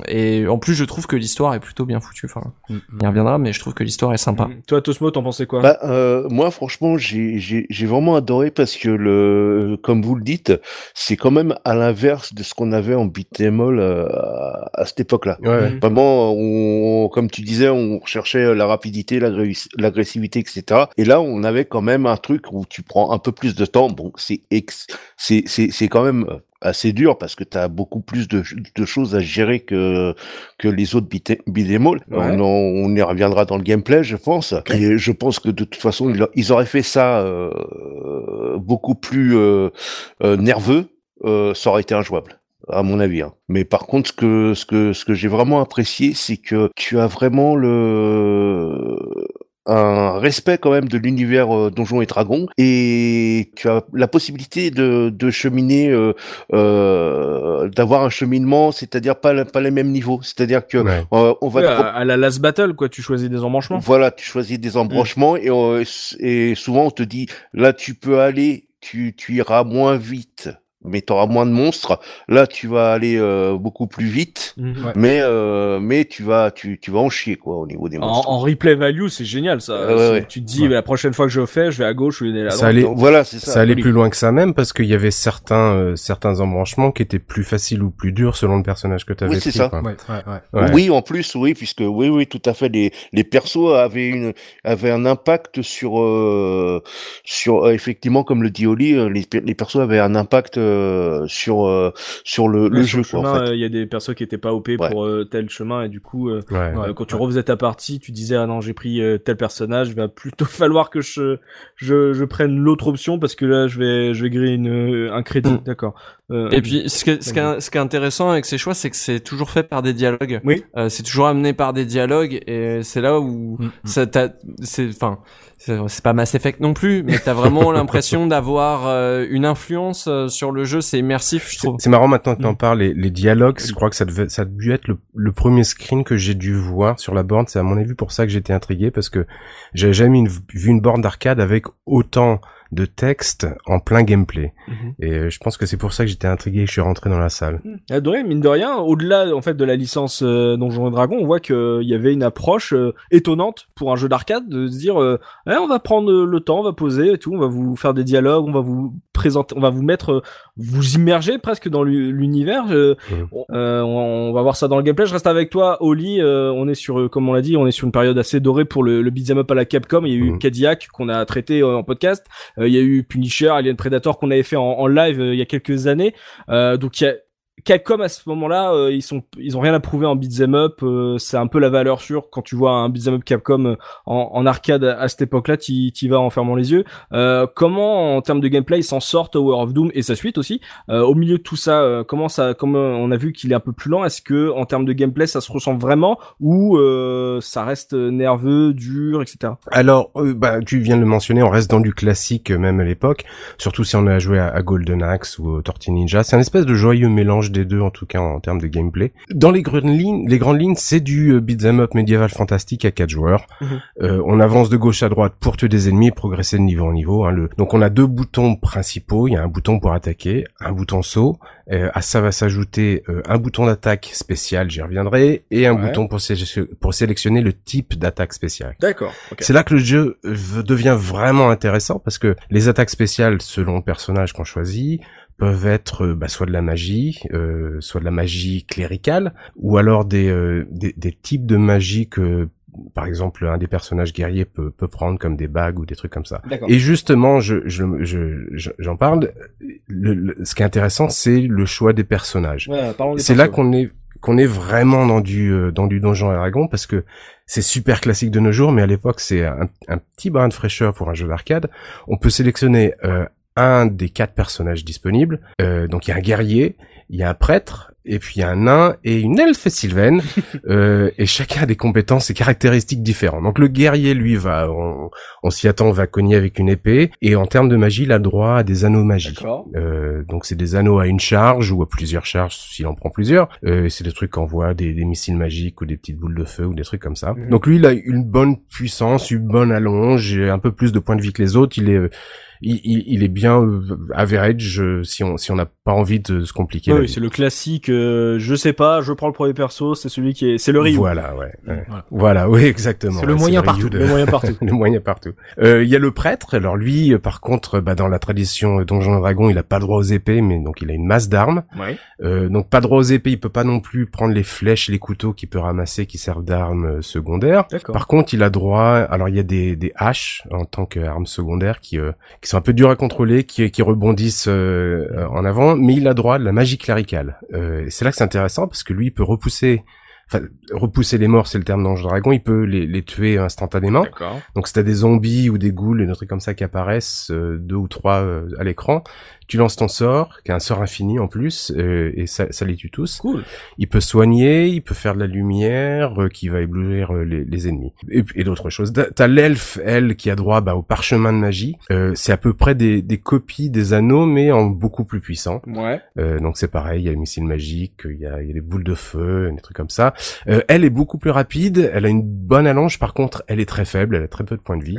et en plus je trouve que l'histoire est plutôt bien foutue. Enfin, Mm, mm. il reviendra, mais je trouve que l'histoire est sympa. Mm. Toi, Tosmo, t'en pensais quoi? Bah, euh, moi, franchement, j'ai j'ai- j'ai vraiment adoré parce que, le, comme vous le dites, c'est quand même à l'inverse de ce qu'on avait en beat'em all euh, à, à cette époque-là. Ouais. Vraiment, on, comme tu disais, on recherchait la rapidité, l'agré- l'agressivité, etc. Et là, on avait quand même un truc où tu prends un peu plus de temps. Bon, c'est ex- c'est c'est c'est quand même assez dur parce que tu as beaucoup plus de, de choses à gérer que que les autres beat- beat'em all. Ouais. On, y reviendra dans le gameplay, je pense. Et je pense que de toute façon, ils, ils auraient fait ça euh, beaucoup plus euh, euh, nerveux, euh, ça aurait été injouable à mon avis. hein. Mais par contre, ce que ce que ce que j'ai vraiment apprécié, c'est que tu as vraiment le un respect quand même de l'univers euh, Donjons et Dragons et tu as la possibilité de, de cheminer, euh, euh, d'avoir un cheminement, c'est-à-dire pas, pas les mêmes niveaux. C'est-à-dire que Ouais. euh, on va Ouais, te à, à la last battle, quoi, tu choisis des embranchements. Voilà, tu choisis des embranchements et, euh, et souvent on te dit là tu peux aller, tu, tu iras moins vite, mais tu auras moins de monstres. Là tu vas aller euh, beaucoup plus vite. Ouais. mais euh, mais tu vas tu, tu vas en chier quoi au niveau des En, monstres. en replay value, c'est génial ça. Ouais. Tu te dis, Ouais. bah, la prochaine fois que je fais, je vais à gauche, je vais à Ça droite. allait- Donc, voilà, c'est ça. Ça allait Oui. plus loin que ça même parce qu'il y avait certains euh, certains embranchements qui étaient plus faciles ou plus durs selon le personnage que tu avais Oui, c'est ça. quoi. Ouais, ouais, ouais. Ouais. Oui, en plus, oui, puisque oui, oui, tout à fait. Les, les persos avaient une, avaient un impact sur, euh, sur euh, effectivement, comme le dit Oli, les, les persos avaient un impact euh, sur, euh, sur le, le Ouais, jeu, sur quoi, chemin, en fait. euh, Il y a des persos qui étaient pas OP Ouais. pour euh, tel chemin et du coup, Ouais. Ouais. quand tu refaisais ta partie, tu disais ah non j'ai pris euh, tel personnage, il va plutôt falloir que je je, je prenne l'autre option parce que là je vais je vais griller une, un crédit, Mm. d'accord. Euh, Et puis, ce, que, ce, qui est, ce qui est intéressant avec ces choix, c'est que c'est toujours fait par des dialogues. Oui. Euh, c'est toujours amené par des dialogues, et c'est là où Mm, mm. ça t'a, c'est, enfin, c'est pas Mass Effect non plus, mais t'as vraiment l'impression d'avoir euh, une influence euh, sur le jeu. C'est immersif, je C'est trouve. c'est marrant maintenant que t'en Mm. parles, les, les dialogues, je crois que ça devait, ça a dû être le, le premier screen que j'ai dû voir sur la borne. C'est à mon avis pour ça que j'étais intrigué parce que j'avais jamais une- vu une borne d'arcade avec autant de texte en plein gameplay. Mhm. Et euh, je pense que c'est pour ça que j'étais intrigué et que je suis rentré dans la salle. Adoré, mine de rien, au-delà en fait de la licence euh, Donjons et Dragons, on voit qu'il y avait une approche euh, étonnante pour un jeu d'arcade de se dire euh, Eh, on va prendre le temps, on va poser et tout, on va vous faire des dialogues, on va vous présenter, on va vous mettre, euh, vous immerger presque dans l'u- l'univers. euh, Mhm. on- euh, va voir ça dans le gameplay. Je reste avec toi, Oli. euh, on est sur, euh, comme on l'a dit, on est sur une période assez dorée pour le, le beat'em up à la Capcom. Il y a eu Mhm. Cadillac qu'on a traité euh, en podcast. Euh, il y a eu Punisher, Alien Predator qu'on avait fait en, live euh, il y a quelques années. Euh, donc il y a Capcom à ce moment-là, euh, ils sont, ils ont rien à prouver en beat'em up. euh, c'est un peu la valeur sûre quand tu vois un beat'em up Capcom euh, en, en arcade à cette époque-là, t'y t'y vas en fermant les yeux. Euh, comment en termes de gameplay ils s'en sortent Tower of Doom et sa suite aussi? Euh, au milieu de tout ça, euh, comment ça, comme on a vu qu'il est un peu plus lent, est-ce que en termes de gameplay ça se ressent vraiment ou ça reste nerveux, dur, etc. Alors, bah, tu viens de le mentionner, on reste dans du classique même à l'époque, surtout si on a joué à, Golden Axe ou Tortue Ninja. C'est un espèce de joyeux mélange des deux en tout cas en, termes de gameplay. Dans les grandes lignes, les grandes lignes, c'est du euh, beat'em up médiéval fantastique à quatre joueurs. Mhm. Euh, on avance de gauche à droite pour tuer des ennemis, et progresser de niveau en niveau. hein. Le... Donc on a deux boutons principaux. Il y a un bouton pour attaquer, un bouton saut. Euh, à ça va s'ajouter euh, un bouton d'attaque spécial, j'y reviendrai, et un Ouais. bouton pour, sé- pour sélectionner le type d'attaque spéciale. D'accord. C'est là que le jeu devient vraiment intéressant parce que les attaques spéciales selon le personnage qu'on choisit peuvent être euh, bah, soit de la magie, euh, soit de la magie cléricale, ou alors des, euh, des, des types de magie que par exemple un des personnages guerriers peut, peut prendre comme des bagues ou des trucs comme ça. Et justement, je, je, je- je- j'en parle. Le, le- ce qui est intéressant, c'est le choix des personnages. Ouais, C'est là qu'on est qu'on est vraiment dans du euh, dans du donjon et dragon parce que c'est super classique de nos jours, mais à l'époque c'est un, un petit brin de fraîcheur pour un jeu d'arcade. On peut sélectionner euh, un des quatre personnages disponibles. Euh, donc il y a un guerrier, il y a un prêtre, et puis il y a un nain et une elfe sylvaine. euh, et chacun a des compétences et caractéristiques différentes. Donc le guerrier, lui, va, on, on s'y attend, va cogner avec une épée. Et en termes de magie, il a droit à des anneaux magiques. Euh, donc c'est des anneaux à une charge ou à plusieurs charges s'il en prend plusieurs. Euh, c'est des trucs qui envoient des, des missiles magiques ou des petites boules de feu ou des trucs comme ça. Mhm. Donc lui il a une bonne puissance, une bonne allonge, et un peu plus de points de vie que les autres. Il est euh, il, il- il est bien euh, average euh, si on si on n'a pas envie de se compliquer. Oui, c'est le classique. euh, je sais pas, je prends le premier perso, c'est celui qui est, c'est le Ryu. Voilà, ouais. ouais. Voilà. Voilà, oui, exactement. C'est le Ouais, moyen de- Le moyen partout. le moyen partout. Euh, Il y a le prêtre. Alors lui, euh, par contre, bah, dans la tradition euh, Donjon et Dragon, il a pas droit aux épées, mais donc il a une masse d'armes. Ouais. Euh, donc pas droit aux épées, il peut pas non plus prendre les flèches les couteaux qu'il peut ramasser qui servent d'armes secondaires. D'accord. Par contre, il a droit. Alors il y a des, des haches en tant qu'armes secondaires qui euh, qui sont un peu dures à contrôler, qui qui rebondissent euh, en avant, mais il a droit à de la magie cléricale. Euh, et c'est là que c'est intéressant parce que lui, il peut repousser. Enfin, repousser les morts, c'est le terme d'Ange Dragon. Il peut les, les tuer instantanément. Donc si t'as des zombies ou des ghouls et des trucs comme ça qui apparaissent, euh, deux ou trois euh, à l'écran, tu lances ton sort, qui est un sort infini en plus, euh, et ça, ça les tue tous. Cool. Il peut soigner, il peut faire de la lumière, euh, qui va éblouir euh, les, les ennemis. Et, et d'autres choses. T'as- l'elfe, elle, qui a droit bah, au parchemin de magie. Euh, c'est à peu près des, des copies des anneaux, mais en beaucoup plus puissant. Ouais. Euh, donc c'est pareil, il y a le missile magique, il y a, y a les boules de feu, des trucs comme ça. Euh, elle est beaucoup plus rapide, elle a une bonne allonge, par contre elle est très faible, elle a très peu de points de vie.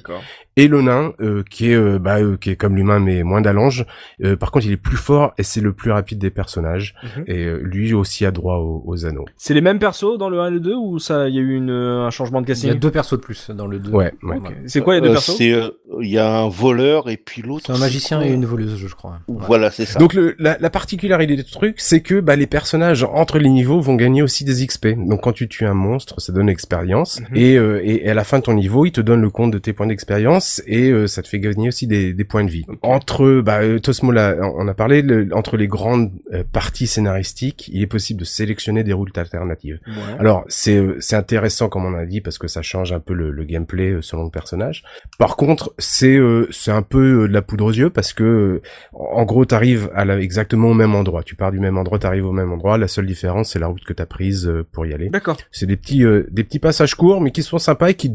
Et le nain, euh, qui est euh, bah, euh, qui est comme l'humain mais moins d'allonge, euh, par contre il est plus fort et c'est le plus rapide des personnages. Mhm. Et euh, lui aussi a droit aux, aux anneaux. C'est les mêmes persos dans le 1 et le 2 ou ça, il y a eu une, un changement de Il y a casting deux persos de plus dans le 2. Ouais, ouais. Ok. C'est quoi les deux Euh, persos? c'est, euh, Il y a un voleur et puis l'autre. C'est un magicien quoi et une voleuse, je crois. Ouais. Voilà, c'est ça. Donc le, la, la particularité du truc, c'est que bah, les personnages entre les niveaux vont gagner aussi des XP. Donc quand tu tues un monstre, ça donne l'expérience. Mhm. et, euh, et, et à la fin de ton niveau, il te donne le compte de tes points d'expérience et euh, ça te fait gagner aussi des, des points de vie. Entre, bah, euh, Tosmo on a parlé, le- entre les grandes euh, parties scénaristiques, il est possible de sélectionner des routes alternatives. Ouais. Alors c'est euh, c'est intéressant comme on a dit parce que ça change un peu le, le gameplay euh, selon le personnage. Par contre c'est euh, c'est un peu euh, de la poudre aux yeux parce que euh, en gros t'arrives à la, exactement au même endroit. Tu pars du même endroit, t'arrives au même endroit. La seule différence c'est la route que t'as prise euh, pour y aller. D'accord. C'est des petits euh, des petits passages courts mais qui sont sympas et qui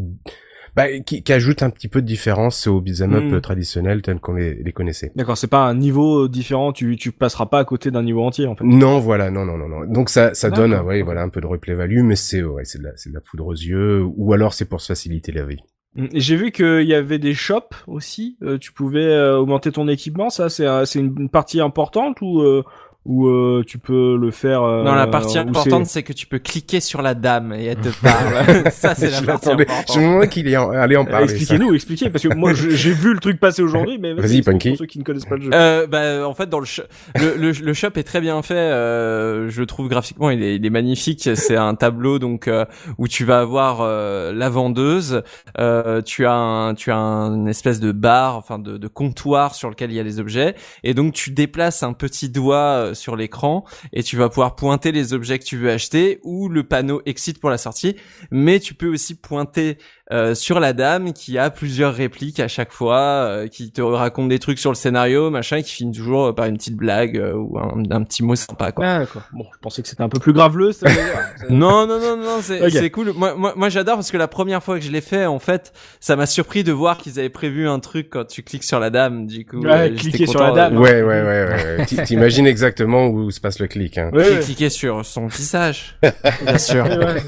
bah, qui, qui ajoutent un petit peu de différence aux beat'em up Mm. euh, traditionnels tels qu'on les, les connaissait. D'accord, c'est pas un niveau euh, différent, tu, tu passeras pas à côté d'un niveau entier en fait. Non, voilà, non, non, non, non. Donc ça, ça donne, ouais, voilà, un peu de replay value, mais c'est, ouais, c'est de la, de la poudre aux yeux, ou alors c'est pour se faciliter la vie. Mm. Et J'ai vu qu'il y avait des shops aussi, euh, tu pouvais euh, augmenter ton équipement, ça c'est un- c'est une partie importante ou euh, ou euh, tu peux le faire euh, Non, la partie importante, c'est que tu peux cliquer sur la dame et elle te parle. ça, c'est la partie importante. Je me demandais qu'il en- allait en Euh, parler. Expliquez-nous, expliquez, parce que moi j'ai vu le truc passer aujourd'hui, mais Vas-y, pour Punky. ceux qui ne connaissent pas le jeu. Euh, bah, en fait, dans le, sh- le, le, le shop est très bien fait. Euh, je le trouve graphiquement, il est, il est magnifique. C'est un tableau donc euh, où tu vas avoir euh, la vendeuse. Euh, tu as un, tu as un espèce de bar, enfin de, de comptoir sur lequel il y a les objets. Et donc tu déplaces un petit doigt euh, sur l'écran et tu vas pouvoir pointer les objets que tu veux acheter ou le panneau exit pour la sortie. Mais tu peux aussi pointer euh, sur la dame qui a plusieurs répliques à chaque fois, euh, qui te raconte des trucs sur le scénario, machin, et qui finit toujours euh, par une petite blague euh, ou un, un petit mot sympa, quoi. Ah, d'accord. Bon, je pensais que c'était un peu plus graveleux. Ça, Non, non, non, non, c'est cool. Moi, moi, moi j'adore parce que la première fois que je l'ai fait, en fait, ça m'a surpris de voir qu'ils avaient prévu un truc quand tu cliques sur la dame. Du coup, Ouais, euh, cliquer sur la dame. Ouais, ouais, ouais, ouais. ouais. T'i- T'imagines exactement où se passe le clic, hein. Ouais, J'ai ouais. cliqué sur son visage, bien sûr. Ouais,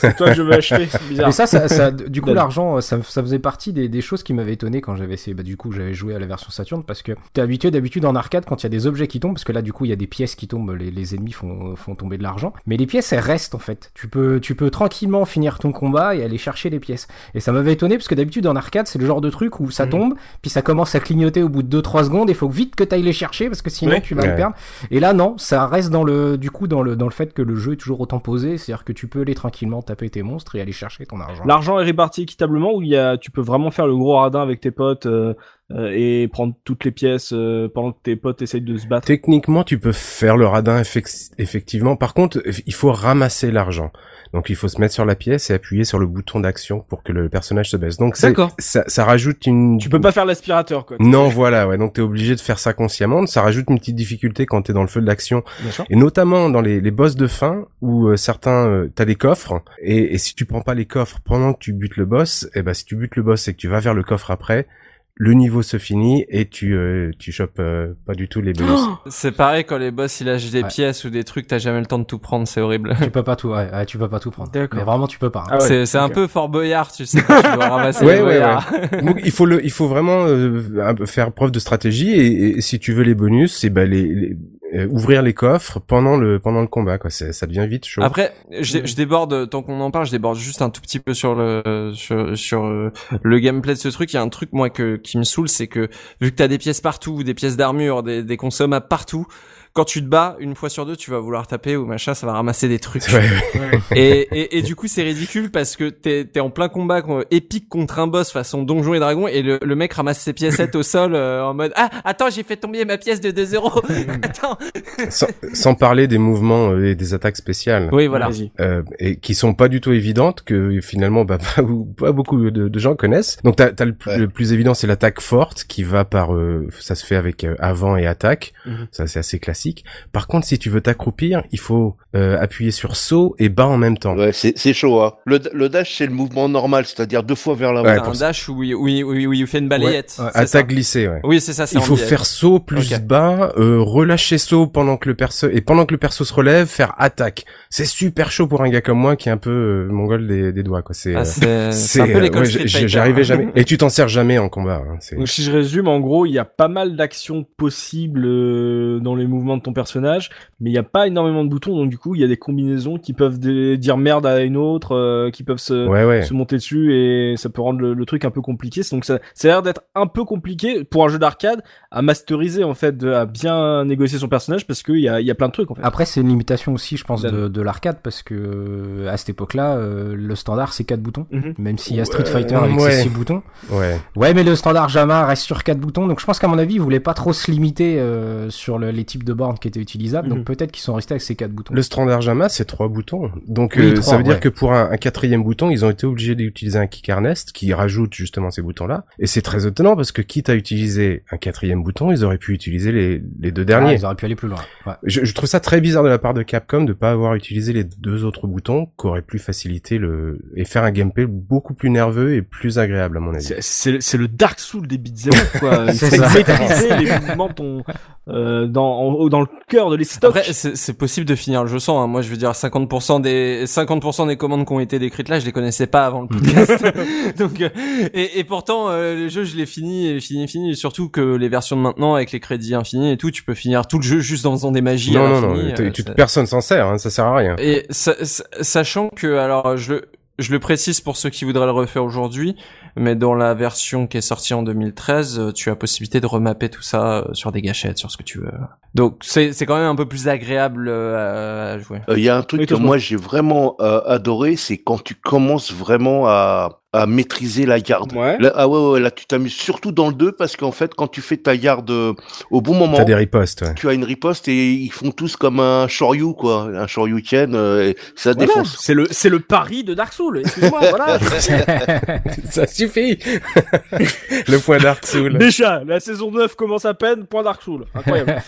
c'est toi que je veux acheter, c'est bizarre. Et ça, ça, ça- du coup, l'argent, ça, ça faisait partie des, des choses qui m'avaient étonné quand j'avais essayé. Bah, du coup, j'avais joué à la version Saturn parce que t'es habitué d'habitude en arcade quand il y a des objets qui tombent, parce que là, du coup, il y a des pièces qui tombent, les, les ennemis font, font tomber de l'argent. Mais les pièces, elles restent en fait. Tu peux, tu peux tranquillement finir ton combat et aller chercher les pièces. Et ça m'avait étonné parce que d'habitude en arcade, c'est le genre de truc où ça Mhm. tombe, puis ça commence à clignoter au bout de 2-3 secondes. Il faut vite que t'ailles les chercher parce que sinon Ouais. tu vas Ouais. le perdre. Et là, non, ça reste dans le, du coup, dans le, dans le fait que le jeu est toujours autant posé, c'est-à-dire que tu peux aller tranquillement taper tes monstres et aller chercher ton argent. L'argent est réparti équitablement ou il y a, tu peux vraiment faire le gros radin avec tes potes euh, euh, et prendre toutes les pièces euh, pendant que tes potes essayent de se battre? Techniquement, tu peux faire le radin effec- effectivement. Par contre, il faut ramasser l'argent. Donc, il faut se mettre sur la pièce et appuyer sur le bouton d'action pour que le personnage se baisse. Donc, ça, ça rajoute une. Tu peux pas faire l'aspirateur quoi. Non, voilà, ouais. Donc, t'es obligé de faire ça consciemment. Ça rajoute une petite difficulté quand t'es dans le feu de l'action. Et notamment dans les, les boss de fin où euh, certains, euh, t'as des coffres et, et si tu prends pas les coffres pendant que tu butes le boss, et ben si tu butes le boss et que tu vas vers le coffre après, le niveau se finit et tu euh, tu chopes euh, pas du tout les bonus. Oh C'est pareil quand les boss ils lâchent des Ouais. pièces ou des trucs, t'as jamais le temps de tout prendre, c'est horrible. tu peux pas tout, ouais, ouais, tu peux pas tout prendre. D'accord. Mais vraiment, tu peux pas. hein. Ah ouais, c'est c'est un peu Fort Boyard, tu sais, quand tu dois ramasser Ouais, les ouais, boyards. Donc il faut le il faut vraiment euh, faire preuve de stratégie et, et si tu veux les bonus, c'est ben les, les- ouvrir les coffres pendant le pendant le combat quoi. C'est- Ça devient vite chaud. Après, je, je déborde, tant qu'on en parle, je déborde juste un tout petit peu sur le sur, sur euh, le gameplay de ce truc. Il y a un truc moi que qui me saoule, c'est que vu que t'as des pièces partout, des pièces d'armure, des, des consommables partout, quand tu te bats, une fois sur deux, tu vas vouloir taper ou machin, ça va ramasser des trucs. Ouais, et, et, et du coup, c'est ridicule parce que t'es es en plein combat épique contre un boss façon donjon et dragon et le, le mec ramasse ses piécettes au sol euh, en mode ah attends j'ai fait tomber ma pièce de 2 euros attends sans, sans parler des mouvements euh, et des attaques spéciales. oui voilà Vas-y. euh, et qui sont pas du tout évidentes que finalement bah, pas, pas beaucoup de, de gens connaissent. Donc t'as, t'as le, plus- Ouais. le plus évident c'est l'attaque forte qui va par euh, ça se fait avec euh, avant et attaque. Mhm. Ça c'est assez classique. Par contre si tu veux t'accroupir, il faut euh, appuyer sur saut et bas en même temps. Ouais, c'est c'est chaud. Hein. Le, le dash, c'est le mouvement normal, c'est-à-dire deux fois vers l'avant. Ouais, un dash où il, où il, où il- où il fait une balayette Ouais, ouais. c'est Attaque glissée, ouais. oui c'est ça c'est Il faut faire saut plus bas, euh, relâcher saut pendant que le perso et pendant que le perso se relève, faire attaque. C'est super chaud pour un gars comme moi qui est un peu euh, mongol des, des doigts quoi. C'est Ah, euh, c'est un peu euh, l'école j'arrivais jamais. Et tu t'en sers jamais en combat. hein, Donc si je résume, en gros, il y a pas mal d'actions possibles euh, dans les mouvements de ton personnage, mais il n'y a pas énormément de boutons, donc du coup, il y a des combinaisons qui peuvent dire merde à une autre, euh, qui peuvent se, Ouais ouais. se monter dessus, et ça peut rendre le, le truc un peu compliqué. Donc ça, ça a l'air d'être un peu compliqué pour un jeu d'arcade à masteriser en fait, de- à bien négocier son personnage, parce qu'il y a, il y a plein de trucs en fait. Après, c'est une limitation aussi, je pense, de, de l'arcade, parce que euh, à cette époque-là, euh, le standard c'est 4 boutons. Mhm. Même s'il y a Ouais, Street Fighter avec ouais. ses 6 boutons. Ouais. Ouais, mais le standard JAMA reste sur 4 boutons, donc je pense qu'à mon avis, ils voulaient pas trop se limiter euh, sur le- les types de qui étaient utilisables, Mhm. donc peut-être qu'ils sont restés avec ces 4 boutons. Le standard JAMA, c'est trois boutons. Donc Oui, euh, trois, ça veut dire que pour un, un quatrième bouton, ils ont été obligés d'utiliser un kick harness qui rajoute justement ces boutons-là. Et c'est très étonnant parce que quitte à utiliser un quatrième bouton, ils auraient pu utiliser les, les deux Ah, derniers. ils auraient pu aller plus loin. Ouais. je, je trouve ça très bizarre de la part de Capcom de pas avoir utilisé les deux autres boutons qui auraient pu faciliter le et faire un gameplay beaucoup plus nerveux et plus agréable à mon avis. C'est- le Dark Soul des beat'em up, quoi. Il C'est faut maîtriser les mouvements ton, euh, dans, en- dans le cœur de les stocks. Après, c'est c'est possible de finir le jeu sans. hein. Moi, je veux dire, 50% des 50% des commandes qui ont été décrites là, je les connaissais pas avant le podcast. Donc, euh, et, et pourtant, euh, le jeu, je l'ai fini, et fini, fini. Et surtout que les versions de maintenant, avec les crédits infinis et tout, tu peux finir tout le jeu juste en faisant des magies. à non, non, non, euh, tu- personne s'en sert, hein, ça sert à rien. Et sa- sa- sachant que, alors, je le je le précise pour ceux qui voudraient le refaire aujourd'hui, mais dans la version qui est sortie en 2013, euh, tu as possibilité de remapper tout ça euh, sur des gâchettes, sur ce que tu veux. Donc c'est c'est quand même un peu plus agréable euh, à jouer. Euh, Il y a un truc Oui, que moi j'ai vraiment euh, adoré, c'est quand tu commences vraiment à, à maîtriser la garde. Ouais. Là, ah ouais, ouais, là tu t'amuses surtout dans le 2 parce qu'en fait quand tu fais ta garde euh, au bon moment, T'as des ripostes, ouais. tu as une riposte et ils font tous comme un shoryu quoi, un shoryuken, euh, et ça Voilà. défonce. C'est le, c'est le pari de Dark Souls. Excuse-moi, voilà. ça suffit Le point Dark Soul. Déjà, la saison 9 commence à peine, point Dark Souls. Incroyable.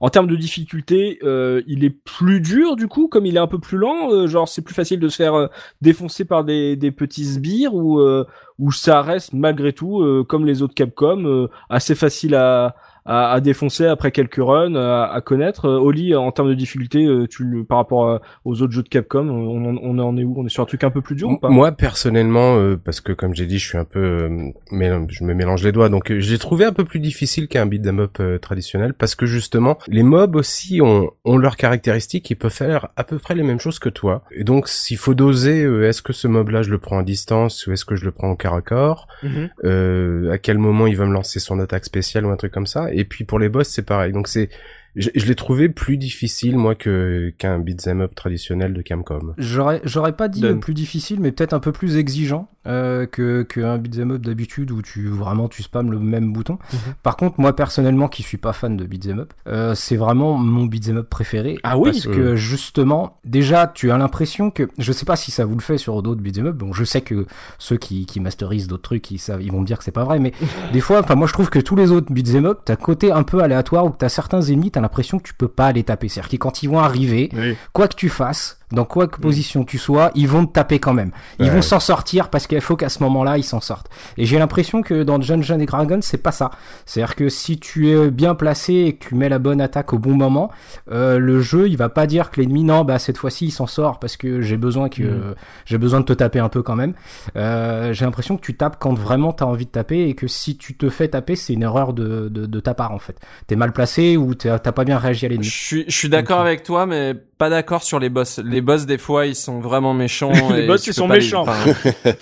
en termes de difficulté, euh, il est plus dur du coup, comme il est un peu plus lent. euh, genre, c'est plus facile de se faire euh, défoncer par des, des petits sbires ou euh, ou ça reste malgré tout, euh, comme les autres Capcom, euh, assez facile à, à, à défoncer après quelques runs, à, à connaître. Euh, Oli, en termes de difficulté, euh, tu par rapport à- aux autres jeux de Capcom, on, on en est où? On est sur un truc un peu plus dur ou pas? Moi personnellement, euh, parce que comme j'ai dit, je suis un peu, euh, je me mélange les doigts, donc euh, l'ai trouvé un peu plus difficile qu'un beat'em up euh, traditionnel, parce que justement, les mobs aussi ont, ont leurs caractéristiques, ils peuvent faire à peu près les mêmes choses que toi. Et donc, s'il faut doser, euh, est-ce que ce mob-là je le prends à distance ou est-ce que je le prends au corps? À corps Mhm. euh, À quel moment il va me lancer son attaque spéciale ou un truc comme ça? Et puis pour les boss, c'est pareil. Donc c'est, je, je l'ai trouvé plus difficile moi que qu'un beat'em up traditionnel de Camcom. J'aurais, j'aurais pas dit euh, plus difficile, mais peut-être un peu plus exigeant euh, que qu'un beat'em up d'habitude où tu vraiment tu spams le même bouton. Mhm. Par contre, moi personnellement, qui suis pas fan de beat'em up, euh, c'est vraiment mon beat'em up préféré. Ah oui Parce que justement, déjà, tu as l'impression que, je sais pas si ça vous le fait sur d'autres beat'em up. Bon, je sais que ceux qui, qui masterisent d'autres trucs, ils savent, ils vont me dire que c'est pas vrai, mais des fois, enfin moi je trouve que tous les autres beat'em up, t'as côté un peu aléatoire où t'as certains ennemis, t'as l'impression que tu peux pas les taper. C'est-à-dire que quand ils vont arriver, Oui. quoi que tu fasses, dans quoi que position tu sois, ils vont te taper quand même. Ils Ouais. vont s'en sortir parce qu'il faut qu'à ce moment-là, ils s'en sortent. Et j'ai l'impression que dans Dungeons and Dragons, c'est pas ça. C'est-à-dire que si tu es bien placé et que tu mets la bonne attaque au bon moment, euh, le jeu, il va pas dire que l'ennemi, non, bah cette fois-ci, il s'en sort parce que j'ai besoin que Mm. j'ai besoin de te taper un peu quand même. Euh, j'ai l'impression que tu tapes quand vraiment t'as envie de taper et que si tu te fais taper, c'est une erreur de, de, de ta part en fait. T'es mal placé ou t'as t'as pas bien réagi à Je l'ennemi. suis, je suis d'accord avec toi, mais pas d'accord sur les boss. Les boss, des fois, ils sont vraiment méchants. Les et boss, ils sont les- méchants. enfin,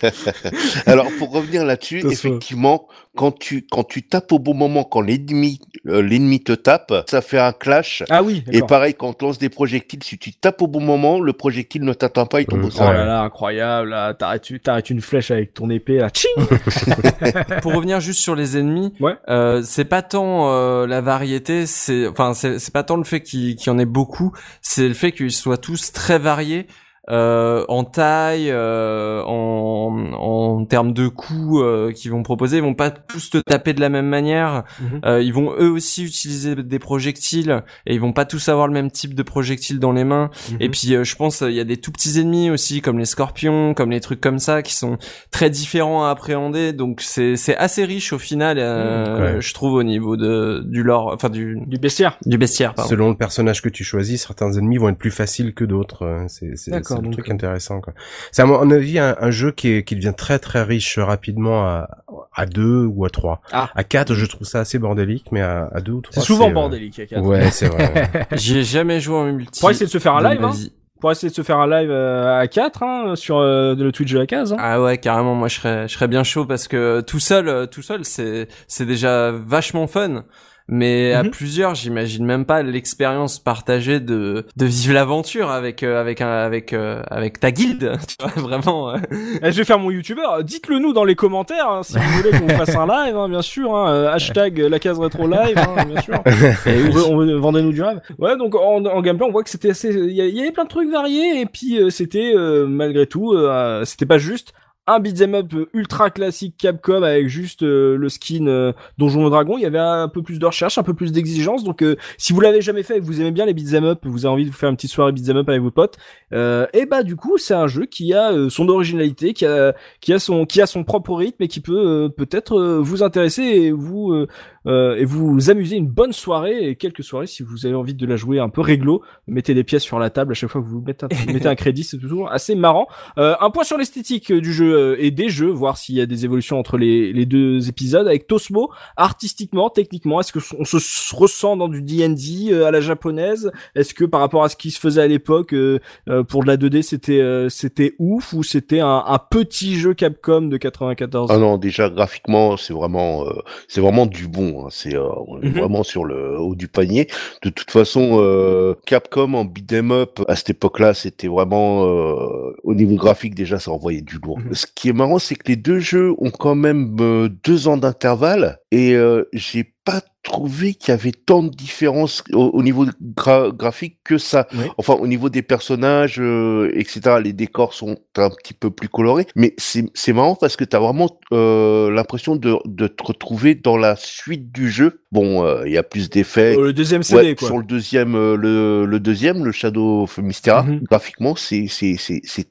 Alors pour revenir là-dessus, effectivement, quand tu quand tu tapes au bon moment, quand l'ennemi euh, l'ennemi te tape, ça fait un clash. Ah oui. Et pareil, quand on lance des projectiles, si tu tapes au bon moment, le projectile ne t'atteint pas, il tombe au Oh sol. là là, incroyable. Là, t'arrêtes, t'arrêtes une flèche avec ton épée là. Tching Pour revenir juste sur les ennemis, Ouais. euh, c'est pas tant euh, la variété, c'est enfin c'est c'est pas tant le fait qu'il qu'il y en ait beaucoup, c'est le fait qu'ils soient tous très variés. Euh, en taille, euh, en, en termes de coups euh, qu'ils vont proposer, ils vont pas tous te taper de la même manière. Mhm. Euh, ils vont eux aussi utiliser des projectiles et ils vont pas tous avoir le même type de projectiles dans les mains. Et puis euh, je pense euh, il y a des tout petits ennemis aussi comme les scorpions, comme les trucs comme ça qui sont très différents à appréhender. Donc c'est c'est assez riche au final, euh, Ouais. je trouve au niveau de du lore, enfin du Du bestiaire. du bestiaire. Pardon. Selon le personnage que tu choisis, certains ennemis vont être plus faciles que d'autres. euh, C'est c'est D'accord, c'est le donc, truc euh, intéressant. quoi. C'est à mon avis un, un jeu qui, est, qui devient très très riche rapidement à, à deux ou à trois. Ah. À quatre, je trouve ça assez bordélique, mais à, à deux ou trois, C'est souvent euh, bordélique. à quatre. Ouais, c'est vrai. J'y ai jamais joué en multi. Pour essayer de se faire un live, hein. Pour essayer de se faire un live euh, à 4 hein, sur euh, le Twitch de la case. Hein. Ah ouais, carrément. Moi, je serais, je serais bien chaud parce que tout seul, tout seul, c'est, c'est déjà vachement fun. Mais à Mhm. plusieurs, j'imagine même pas l'expérience partagée de de vivre l'aventure avec euh, avec un avec euh, avec ta guilde. Tu vois, vraiment. euh. Eh, je vais faire mon youtubeur. Dites-le nous dans les commentaires hein, si vous voulez qu'on fasse un live, hein, bien sûr. Hein, euh, hashtag la case rétro live, hein, bien sûr. Et on vendez-nous du rêve. Ouais, donc en, en gameplay, on voit que c'était assez. Il y, y avait plein de trucs variés et puis euh, c'était euh, malgré tout, euh, c'était pas juste un beat'em up ultra classique Capcom avec juste euh, le skin euh, Donjon et Dragon. Il y avait un peu plus de recherche, un peu plus d'exigence. Donc euh, si vous l'avez jamais fait et que vous aimez bien les beat'em up, vous avez envie de vous faire une petite soirée beat'em up avec vos potes, euh, et bah du coup c'est un jeu qui a son originalité, qui a qui a son qui a son propre rythme et qui peut peut-être vous intéresser et vous et vous amuser une bonne soirée et quelques soirées si vous avez envie de la jouer un peu réglo. Mettez des pièces sur la table à chaque fois que vous mettez un, mettez un crédit, c'est toujours assez marrant. Euh, un point sur l'esthétique du jeu euh, et des jeux, voir s'il y a des évolutions entre les, les deux épisodes. Avec Tosmo, artistiquement, techniquement, est-ce que on se ressent dans du D&D euh, à la japonaise? Est-ce que par rapport à ce qui se faisait à l'époque euh, euh, pour de la 2D, c'était euh, c'était ouf ou c'était un, un petit jeu Capcom de 94 Ah non, déjà graphiquement, c'est vraiment, euh, c'est vraiment du bon. hein. C'est, euh, on est Mhm. vraiment sur le haut du panier. De toute façon, euh, Capcom en beat'em up à cette époque-là, c'était vraiment euh, au niveau graphique déjà, ça envoyait du lourd. Mhm. Ce qui est marrant, c'est que les deux jeux ont quand même euh, deux ans d'intervalle et euh, j'ai pas trouvé qu'il y avait tant de différences au, au niveau gra- graphique que ça. Oui. Enfin, au niveau des personnages, euh, etc., les décors sont un petit peu plus colorés. Mais c'est marrant parce que tu as vraiment euh, l'impression de, de te retrouver dans la suite du jeu. Bon, euh, il y a plus d'effets. Le deuxième CD Ouais, quoi. sur le deuxième, le, le deuxième, le Shadow of Mystera, Mhm. graphiquement, c'est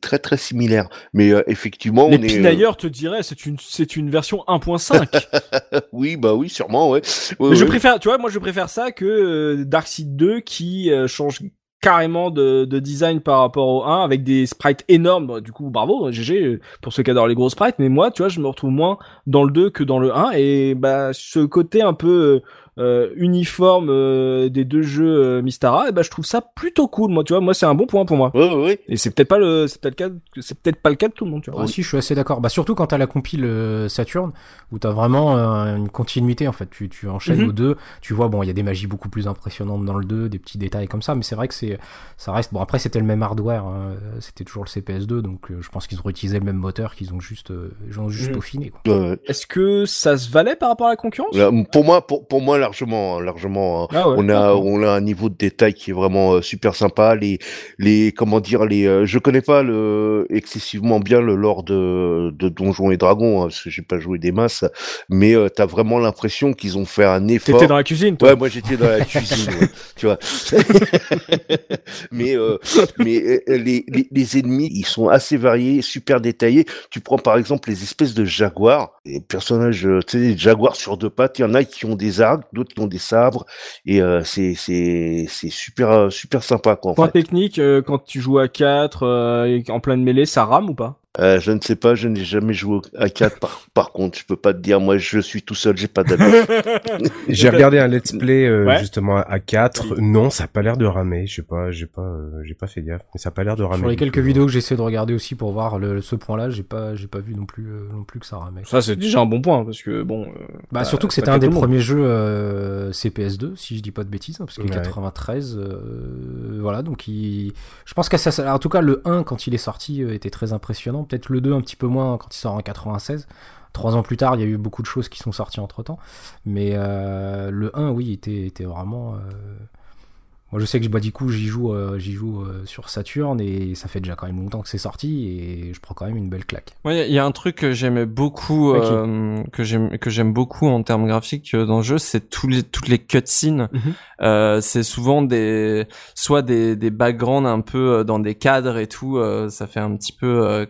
très très similaire. Mais effectivement, Les on est. pinailleurs te diraient c'est une c'est une version 1.5. oui, bah oui, sûrement, ouais. Ouais, Mais je préfère, tu vois, moi je préfère ça que euh, Darkseid 2 qui euh, change carrément de, de design par rapport au 1 avec des sprites énormes. Bon, du coup, bravo, GG euh, pour ceux qui adorent les gros sprites. Mais moi, tu vois, je me retrouve moins dans le 2 que dans le 1 et bah ce côté un peu euh, uniforme euh, des deux jeux euh, Mystara, et bah je trouve ça plutôt cool. Moi, tu vois, moi c'est un bon point pour moi. Et c'est peut-être pas le, c'est peut-être le cas, c'est peut-être pas le cas de tout le monde. Tu vois. Ah si, je suis assez d'accord. Bah surtout quand t'as la compile euh, Saturn, où t'as vraiment euh, une continuité en fait. Tu, tu enchaînes Mhm. aux deux. Tu vois, bon, il y a des magies beaucoup plus impressionnantes dans le 2, des petits détails comme ça, mais c'est vrai que c'est, ça reste. Bon après c'était le même hardware, hein, c'était toujours le CPS2, donc euh, je pense qu'ils ont utilisé le même moteur, qu'ils ont juste, euh, ils ont juste Mhm. peaufiné. Quoi. Ouais, ouais. Est-ce que ça se valait par rapport à la concurrence? Là, Pour moi, pour, pour moi, largement, largement. hein. Ah ouais, on a on a un niveau de détail qui est vraiment euh, super sympa les les comment dire les euh, je connais pas le excessivement bien le lore de de Donjons et Dragons hein, parce que j'ai pas joué des masses mais euh, t'as vraiment l'impression qu'ils ont fait un effort T'étais dans la cuisine, toi. Ouais, moi j'étais dans la cuisine, ouais, tu vois. mais euh, mais les, les, les ennemis, ils sont assez variés, super détaillés. Tu prends par exemple les espèces de jaguars, les personnages, tu sais, jaguars sur deux pattes. Il y en a qui ont des arcs, d'autres qui ont des sabres, et euh, c'est c'est c'est super euh, super sympa quoi. En Point fait. technique, euh, quand tu joues à 4 euh, et en pleine mêlée, ça rame ou pas? Euh, Je ne sais pas, je n'ai jamais joué à 4. Par, par, contre, je peux pas te dire, moi je suis tout seul, j'ai pas d'amis. j'ai regardé un let's play euh, justement à 4. Non, ça a pas l'air de ramer. Je sais pas, j'ai pas, euh, j'ai pas fait gaffe, mais ça a pas l'air de ramer. Sur les quelques vidéos que j'essaie de regarder aussi pour voir le, ce point-là, j'ai pas, j'ai pas vu non plus, euh, non plus que ça ramait. Ça c'est déjà un bon point parce que bon. bah, surtout que c'était un des premiers jeux CPS2, si je dis pas de bêtises, hein, parce que 93, voilà, donc il, je pense qu'à ça, en tout cas le 1 quand il est sorti était très impressionnant. Peut-être le 2 un petit peu moins quand il sort en 96. Trois ans plus tard, il y a eu beaucoup de choses qui sont sorties entre temps. Mais euh, le 1, oui, était, était vraiment. Euh, moi, je sais que bah, du coup, j'y joue, euh, j'y joue euh, sur Saturn et ça fait déjà quand même longtemps que c'est sorti et je prends quand même une belle claque. Ouais, il y a un truc que j'aimais beaucoup, euh, que j'aime, que j'aime beaucoup en termes graphiques dans le jeu, c'est tous les, toutes les cutscenes. Mhm. c'est souvent des, soit des, des backgrounds un peu dans des cadres et tout. ça fait un petit peu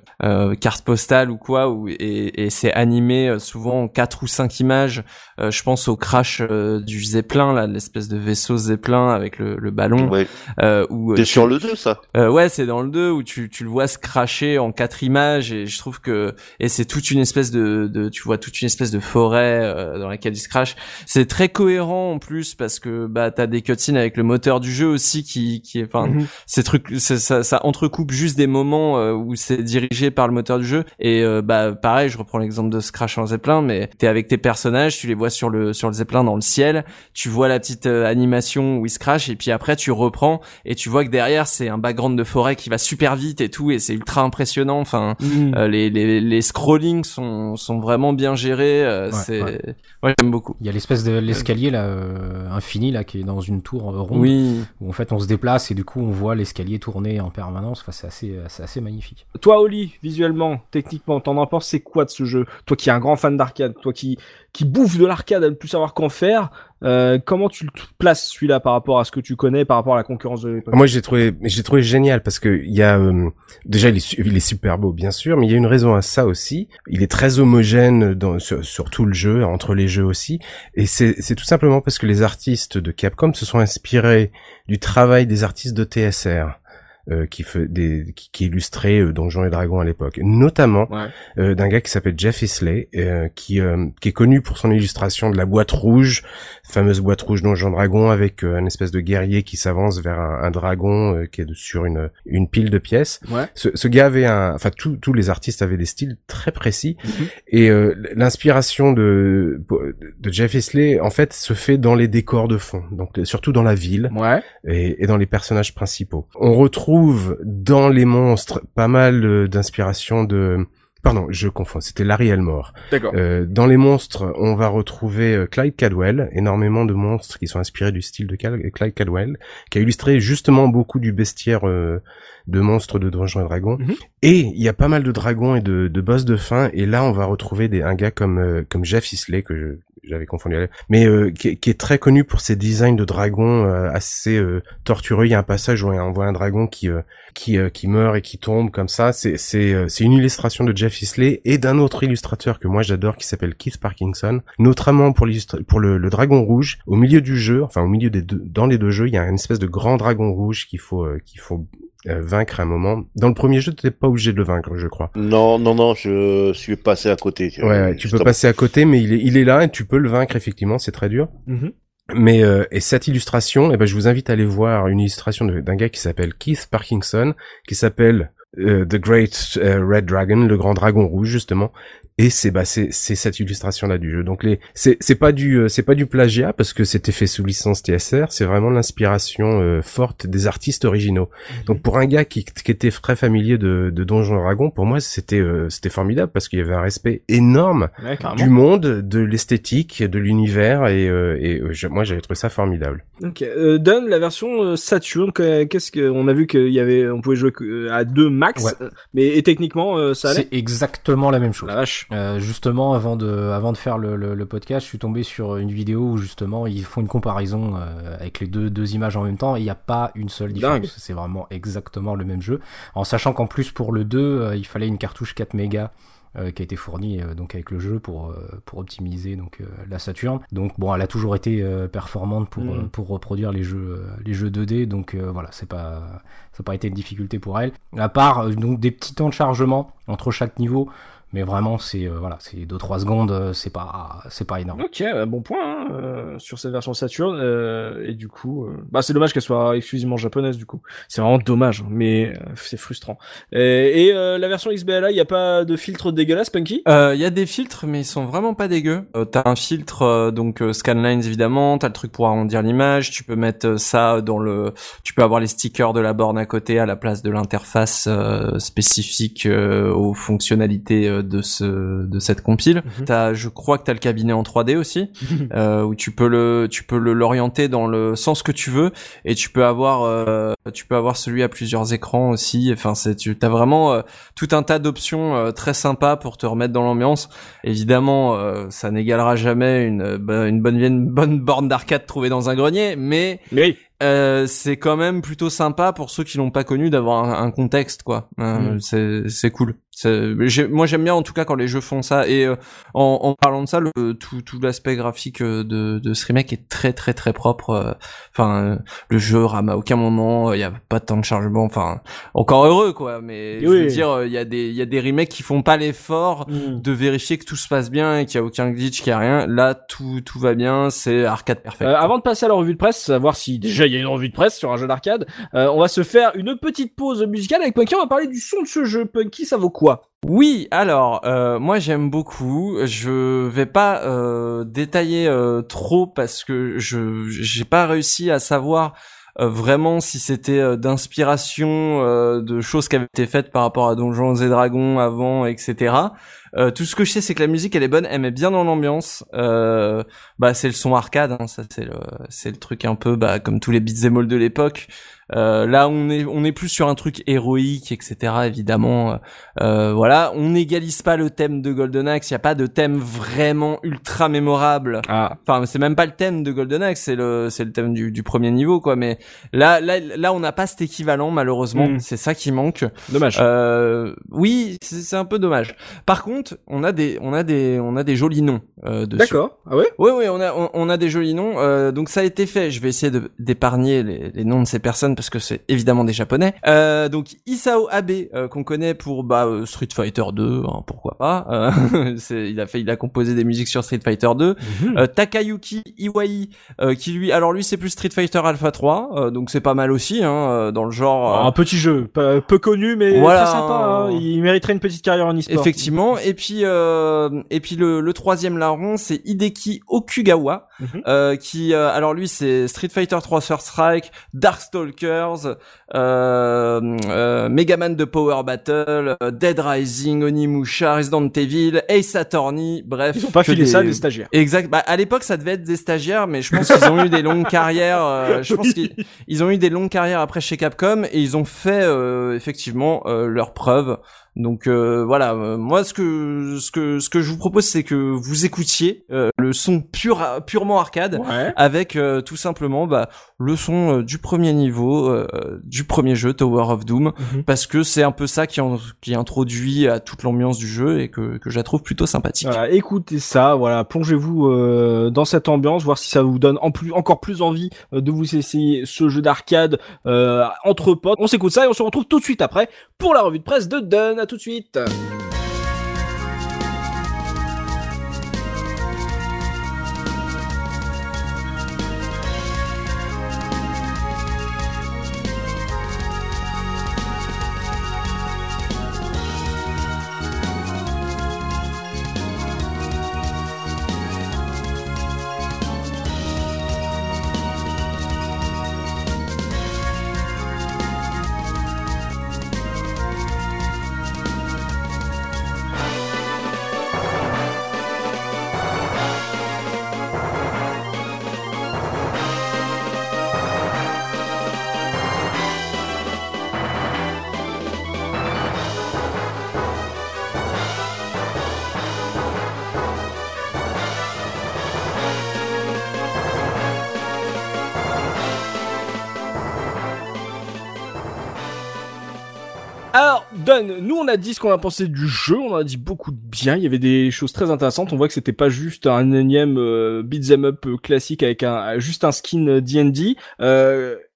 carte postale ou quoi, ou, et, et c'est animé souvent en quatre ou cinq images. je pense au crash du Zeppelin, là, l'espèce de vaisseau Zeppelin avec le, le ballon. Ouais. Euh, c'est sur le 2 ça? Euh, Ouais, c'est dans le 2 où tu, tu le vois se cracher en quatre images et je trouve que et c'est toute une espèce de, de tu vois toute une espèce de forêt euh, dans laquelle il se crache. C'est très cohérent en plus parce que bah t'as des cutscenes avec le moteur du jeu aussi qui qui est enfin mhm. ces trucs ça, ça entrecoupe juste des moments euh, où c'est dirigé par le moteur du jeu et euh, bah pareil, je reprends l'exemple de ce crash en zeppelin mais t'es avec tes personnages, tu les vois sur le sur le zeppelin dans le ciel, tu vois la petite animation où il se crache et puis après après tu reprends et tu vois que derrière c'est un background de forêt qui va super vite et tout et c'est ultra impressionnant enfin mm. euh, les, les les scrollings sont sont vraiment bien gérés euh, c'est ouais, j'aime beaucoup il y a l'espèce de l'escalier là euh, infini là qui est dans une tour ronde oui. où en fait on se déplace et du coup on voit l'escalier tourner en permanence enfin c'est assez c'est assez magnifique toi Oli visuellement techniquement t'en en penses c'est quoi de ce jeu? Toi qui es un grand fan d'arcade toi qui qui bouffe de l'arcade à ne plus savoir qu'en faire. Euh, comment tu le places celui-là par rapport à ce que tu connais, par rapport à la concurrence de Moi, j'ai trouvé, j'ai trouvé génial parce que il y a euh, déjà il est, il super beau, bien sûr, mais il y a une raison à ça aussi. Il est très homogène dans, sur, sur, tout le jeu, entre les jeux aussi, et c'est tout simplement parce que les artistes de Capcom se sont inspirés du travail des artistes de TSR. Euh, qui, fait des, qui, qui illustrait euh, Donjons et Dragons à l'époque, notamment euh, d'un gars qui s'appelle Jeff Isley, qui, qui est connu pour son illustration de la boîte rouge, fameuse boîte rouge Donjons et Dragons avec un espèce de guerrier qui s'avance vers un, dragon qui est sur une, une pile de pièces. Ce, ce, gars avait un, enfin tous les artistes avaient des styles très précis mhm. et l'inspiration de de Jeff Isley en fait se fait dans les décors de fond, donc surtout dans la ville et, et dans les personnages principaux. On retrouve trouve dans les monstres pas mal euh, d'inspiration de Pardon, je confonds, c'était Larry Elmore. D'accord. Euh, dans les monstres, on va retrouver euh, Clyde Cadwell, énormément de monstres qui sont inspirés du style de Clyde Cadwell, qui a illustré justement beaucoup du bestiaire de monstres de Donjons et Dragons. Mhm. Et il y a pas mal de dragons et de, de boss de fin, et là on va retrouver des, un gars comme, comme Jeff Isley, que j'avais confondu mais euh, qui, qui, est très connu pour ses designs de dragons euh, assez euh, tortureux. Il y a un passage où on voit un dragon qui qui qui meurt et qui tombe comme ça. C'est c'est c'est une illustration de Jeff Isley et d'un autre illustrateur que moi j'adore qui s'appelle Keith Parkinson, notamment pour pour le, le, dragon rouge. Au milieu du jeu, enfin au milieu des deux, dans les deux jeux, il y a une espèce de grand dragon rouge qu'il faut qu'il faut euh, vaincre un moment. Dans le premier jeu, tu n'étais pas obligé de le vaincre, je crois. Non, non, non, je suis passé à côté. Ouais, tu peux passer à côté, mais il est, il est là et tu peux le vaincre, effectivement, c'est très dur. Mm-hmm. Mais euh, et cette illustration, eh ben, je vous invite à aller voir une illustration d'un gars qui s'appelle Keith Parkinson, qui s'appelle euh, The Great Red Dragon, le grand dragon rouge justement, et c'est bah c'est c'est cette illustration là du jeu. Donc les c'est c'est pas du euh, c'est pas du plagiat parce que c'était fait sous licence TSR, c'est vraiment l'inspiration euh, forte des artistes originaux. Mhm. Donc pour un gars qui, qui était très familier de de Donjons Dragon, pour moi c'était euh, c'était formidable parce qu'il y avait un respect énorme du monde, de l'esthétique, de l'univers et et moi j'avais trouvé ça formidable. OK. Don la version Saturn qu'est-ce que on a vu qu'il y avait on pouvait jouer à deux max mais et techniquement ça allait C'est exactement la même chose. La vache. Euh, justement, avant de, avant de faire le, le, podcast, je suis tombé sur une vidéo où justement ils font une comparaison euh, avec les deux, deux images en même temps et il n'y a pas une seule différence. C'est vraiment exactement le même jeu. En sachant qu'en plus pour le 2, euh, il fallait une cartouche 4 mégas qui a été fournie donc avec le jeu pour pour optimiser donc la Saturn. Donc bon, elle a toujours été performante pour Mm. pour reproduire les jeux les jeux 2D. Donc voilà, c'est pas ça n'a pas été une difficulté pour elle. À part donc des petits temps de chargement entre chaque niveau mais vraiment c'est euh, voilà c'est 2 3 secondes euh, c'est pas c'est pas énorme. Ok bah, bon point hein, euh, sur cette version Saturn euh, et du coup euh, bah c'est dommage qu'elle soit exclusivement japonaise du coup. C'est vraiment dommage mais euh, c'est frustrant. Et, et la version XBLA il y a pas de filtre dégueulasse Punky? Il y a des filtres mais ils sont vraiment pas dégueux. T'as un filtre donc scanlines évidemment t'as le truc pour arrondir l'image tu peux mettre ça dans le tu peux avoir les stickers de la borne à côté à la place de l'interface spécifique aux fonctionnalités de ce de cette compile. Mm -hmm. T'as, je crois que t'as le cabinet en 3D aussi, euh, où tu peux le tu peux le l'orienter dans le sens que tu veux et tu peux avoir euh, tu peux avoir celui à plusieurs écrans aussi. Enfin, c'est tu as vraiment euh, tout un tas d'options euh, très sympas pour te remettre dans l'ambiance. Évidemment, euh, ça n'égalera jamais une une bonne une bonne borne d'arcade trouvée dans un grenier, mais oui. Euh, c'est quand même plutôt sympa pour ceux qui l'ont pas connu d'avoir un, un, contexte quoi. Euh, mm. C'est cool. Moi j'aime bien en tout cas quand les jeux font ça et euh, en, en, parlant de ça, le, tout, tout l'aspect graphique euh, de, de ce remake est très très très propre. Enfin le jeu rame à aucun moment, il y a pas de temps de chargement. Enfin encore heureux quoi. Mais oui. je veux dire il y a des il y a des remakes qui font pas l'effort mm. de vérifier que tout se passe bien et qu'il y a aucun glitch, qu'il y a rien. Là tout tout va bien, c'est arcade parfait. avant de passer à la revue de presse, savoir si déjà il y a une revue de presse sur un jeu d'arcade. Euh, on va se faire une petite pause musicale avec Punky. On va parler du son de ce jeu. Punky, ça vaut quoi? Oui, alors euh, moi j'aime beaucoup. Je vais pas euh, détailler euh, trop parce que je j'ai pas réussi à savoir vraiment si c'était d'inspiration de choses qui avaient été faites par rapport à Donjons et Dragons avant, etc. tout ce que je sais, c'est que la musique elle est bonne, elle met bien dans l'ambiance. bah c'est le son arcade, hein, ça c'est le c'est le truc un peu bah comme tous les beats all de l'époque. Euh, là, on est on est plus sur un truc héroïque, etc. Évidemment, euh, voilà, on n'égalise pas le thème de Golden Axe. Il y a pas de thème vraiment ultra mémorable. Ah. Enfin, c'est même pas le thème de Golden Axe, c'est le c'est le thème du, du premier niveau, quoi. Mais là là là, on n'a pas cet équivalent malheureusement. Mm. C'est ça qui manque. Dommage. Euh, oui, c'est un peu dommage. Par contre, on a des on a des on a des jolis noms. Euh, D'accord. Ah ouais? Oui oui, on a on, on a des jolis noms. Euh, donc ça a été fait. Je vais essayer d'épargner les, les noms de ces personnes parce que c'est évidemment des japonais. Euh, donc Isao Abe euh, qu'on connaît pour bah, euh, Street Fighter 2, hein, pourquoi pas. Euh, il a fait, il a composé des musiques sur Street Fighter 2. Mhm. Euh, Takayuki Iwai euh, qui lui, alors lui c'est plus Street Fighter Alpha 3, donc c'est pas mal aussi hein, dans le genre. Un petit jeu, peu, peu connu mais voilà, très sympa. Hein. Il mériterait une petite carrière en e-sport. Effectivement. Et puis et puis le, le troisième larron c'est Hideki Okugawa Mhm. euh, qui alors lui c'est Street Fighter 3 First Strike, Darkstalkers, euh, euh, Megaman de Power Battle, euh, Dead Rising, Onimusha, Resident Evil, Ace Attorney, bref. Ils ont pas filé des- ça à des stagiaires. Exact. Bah, à l'époque, ça devait être des stagiaires, mais je pense qu'ils ont eu des longues carrières. euh, je pense qu'ils ils ont eu des longues carrières après chez Capcom et ils ont fait euh, effectivement euh, leurs preuves. Donc euh, voilà, euh, moi ce que ce que ce que je vous propose, c'est que vous écoutiez euh, le son pur purement arcade Ouais. avec tout simplement bah, le son du premier niveau du premier jeu Tower of Doom Mhm. parce que c'est un peu ça qui, en- qui introduit à toute l'ambiance du jeu et que, que je la trouve plutôt sympathique. Voilà, écoutez ça, voilà, plongez-vous dans cette ambiance, voir si ça vous donne en plus, encore plus envie de vous essayer ce jeu d'arcade entre potes. On s'écoute ça et on se retrouve tout de suite après pour la revue de presse de Dun. Tout de suite. Nous on a dit ce qu'on a pensé du jeu, on a dit beaucoup de bien, il y avait des choses très intéressantes, on voit que c'était pas juste un énième euh, beat'em up classique avec un juste un skin D&D.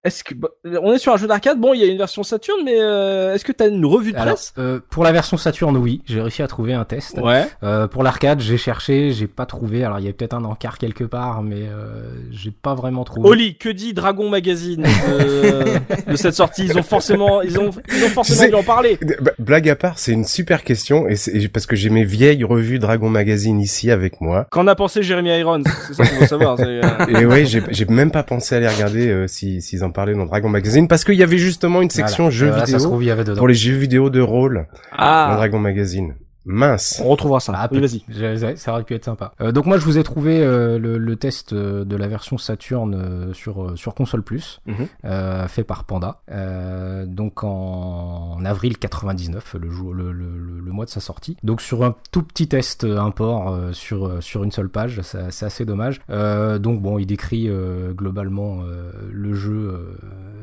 Est-ce que bah, on est sur un jeu d'arcade Bon, il y a une version Saturn, mais euh, est-ce que t'as une revue de presse? euh, Pour la version Saturn, oui, j'ai réussi à trouver un test. Ouais. Euh, pour l'arcade, j'ai cherché, j'ai pas trouvé. Alors il y a peut-être un encart quelque part, mais euh, j'ai pas vraiment trouvé. Oli, que dit Dragon Magazine euh, de cette sortie? Ils ont forcément, ils ont, ils ont forcément dû en parler. Bah, blague à part, c'est une super question et c'est parce que j'ai mes vieilles revues Dragon Magazine ici avec moi. Qu'en a pensé Jeremy Irons? C'est ça qu'on veut savoir. euh, Et ouais, j'ai j'ai même pas pensé à les regarder euh, si s'ils en parlaient dans Dragon Magazine parce qu'il y avait justement une section Voilà. jeux Euh, là, ça se vidéo trouve, il y avait dedans. pour les jeux vidéo de rôle dans Ah, Dragon Magazine. Mince. on retrouvera ça. Ah, oui, vas-y. Ça aurait pu être sympa. Euh, donc moi, je vous ai trouvé euh, le, le test euh, de la version Saturn euh, sur euh, sur console plus, Mhm. euh, fait par Panda. Euh, donc en, en avril 99, le, jour, le, le, le- le mois de sa sortie. Donc sur un tout petit test import euh, sur euh, sur une seule page, ça- c'est assez dommage. Euh, donc bon, il décrit euh, globalement euh, le jeu euh,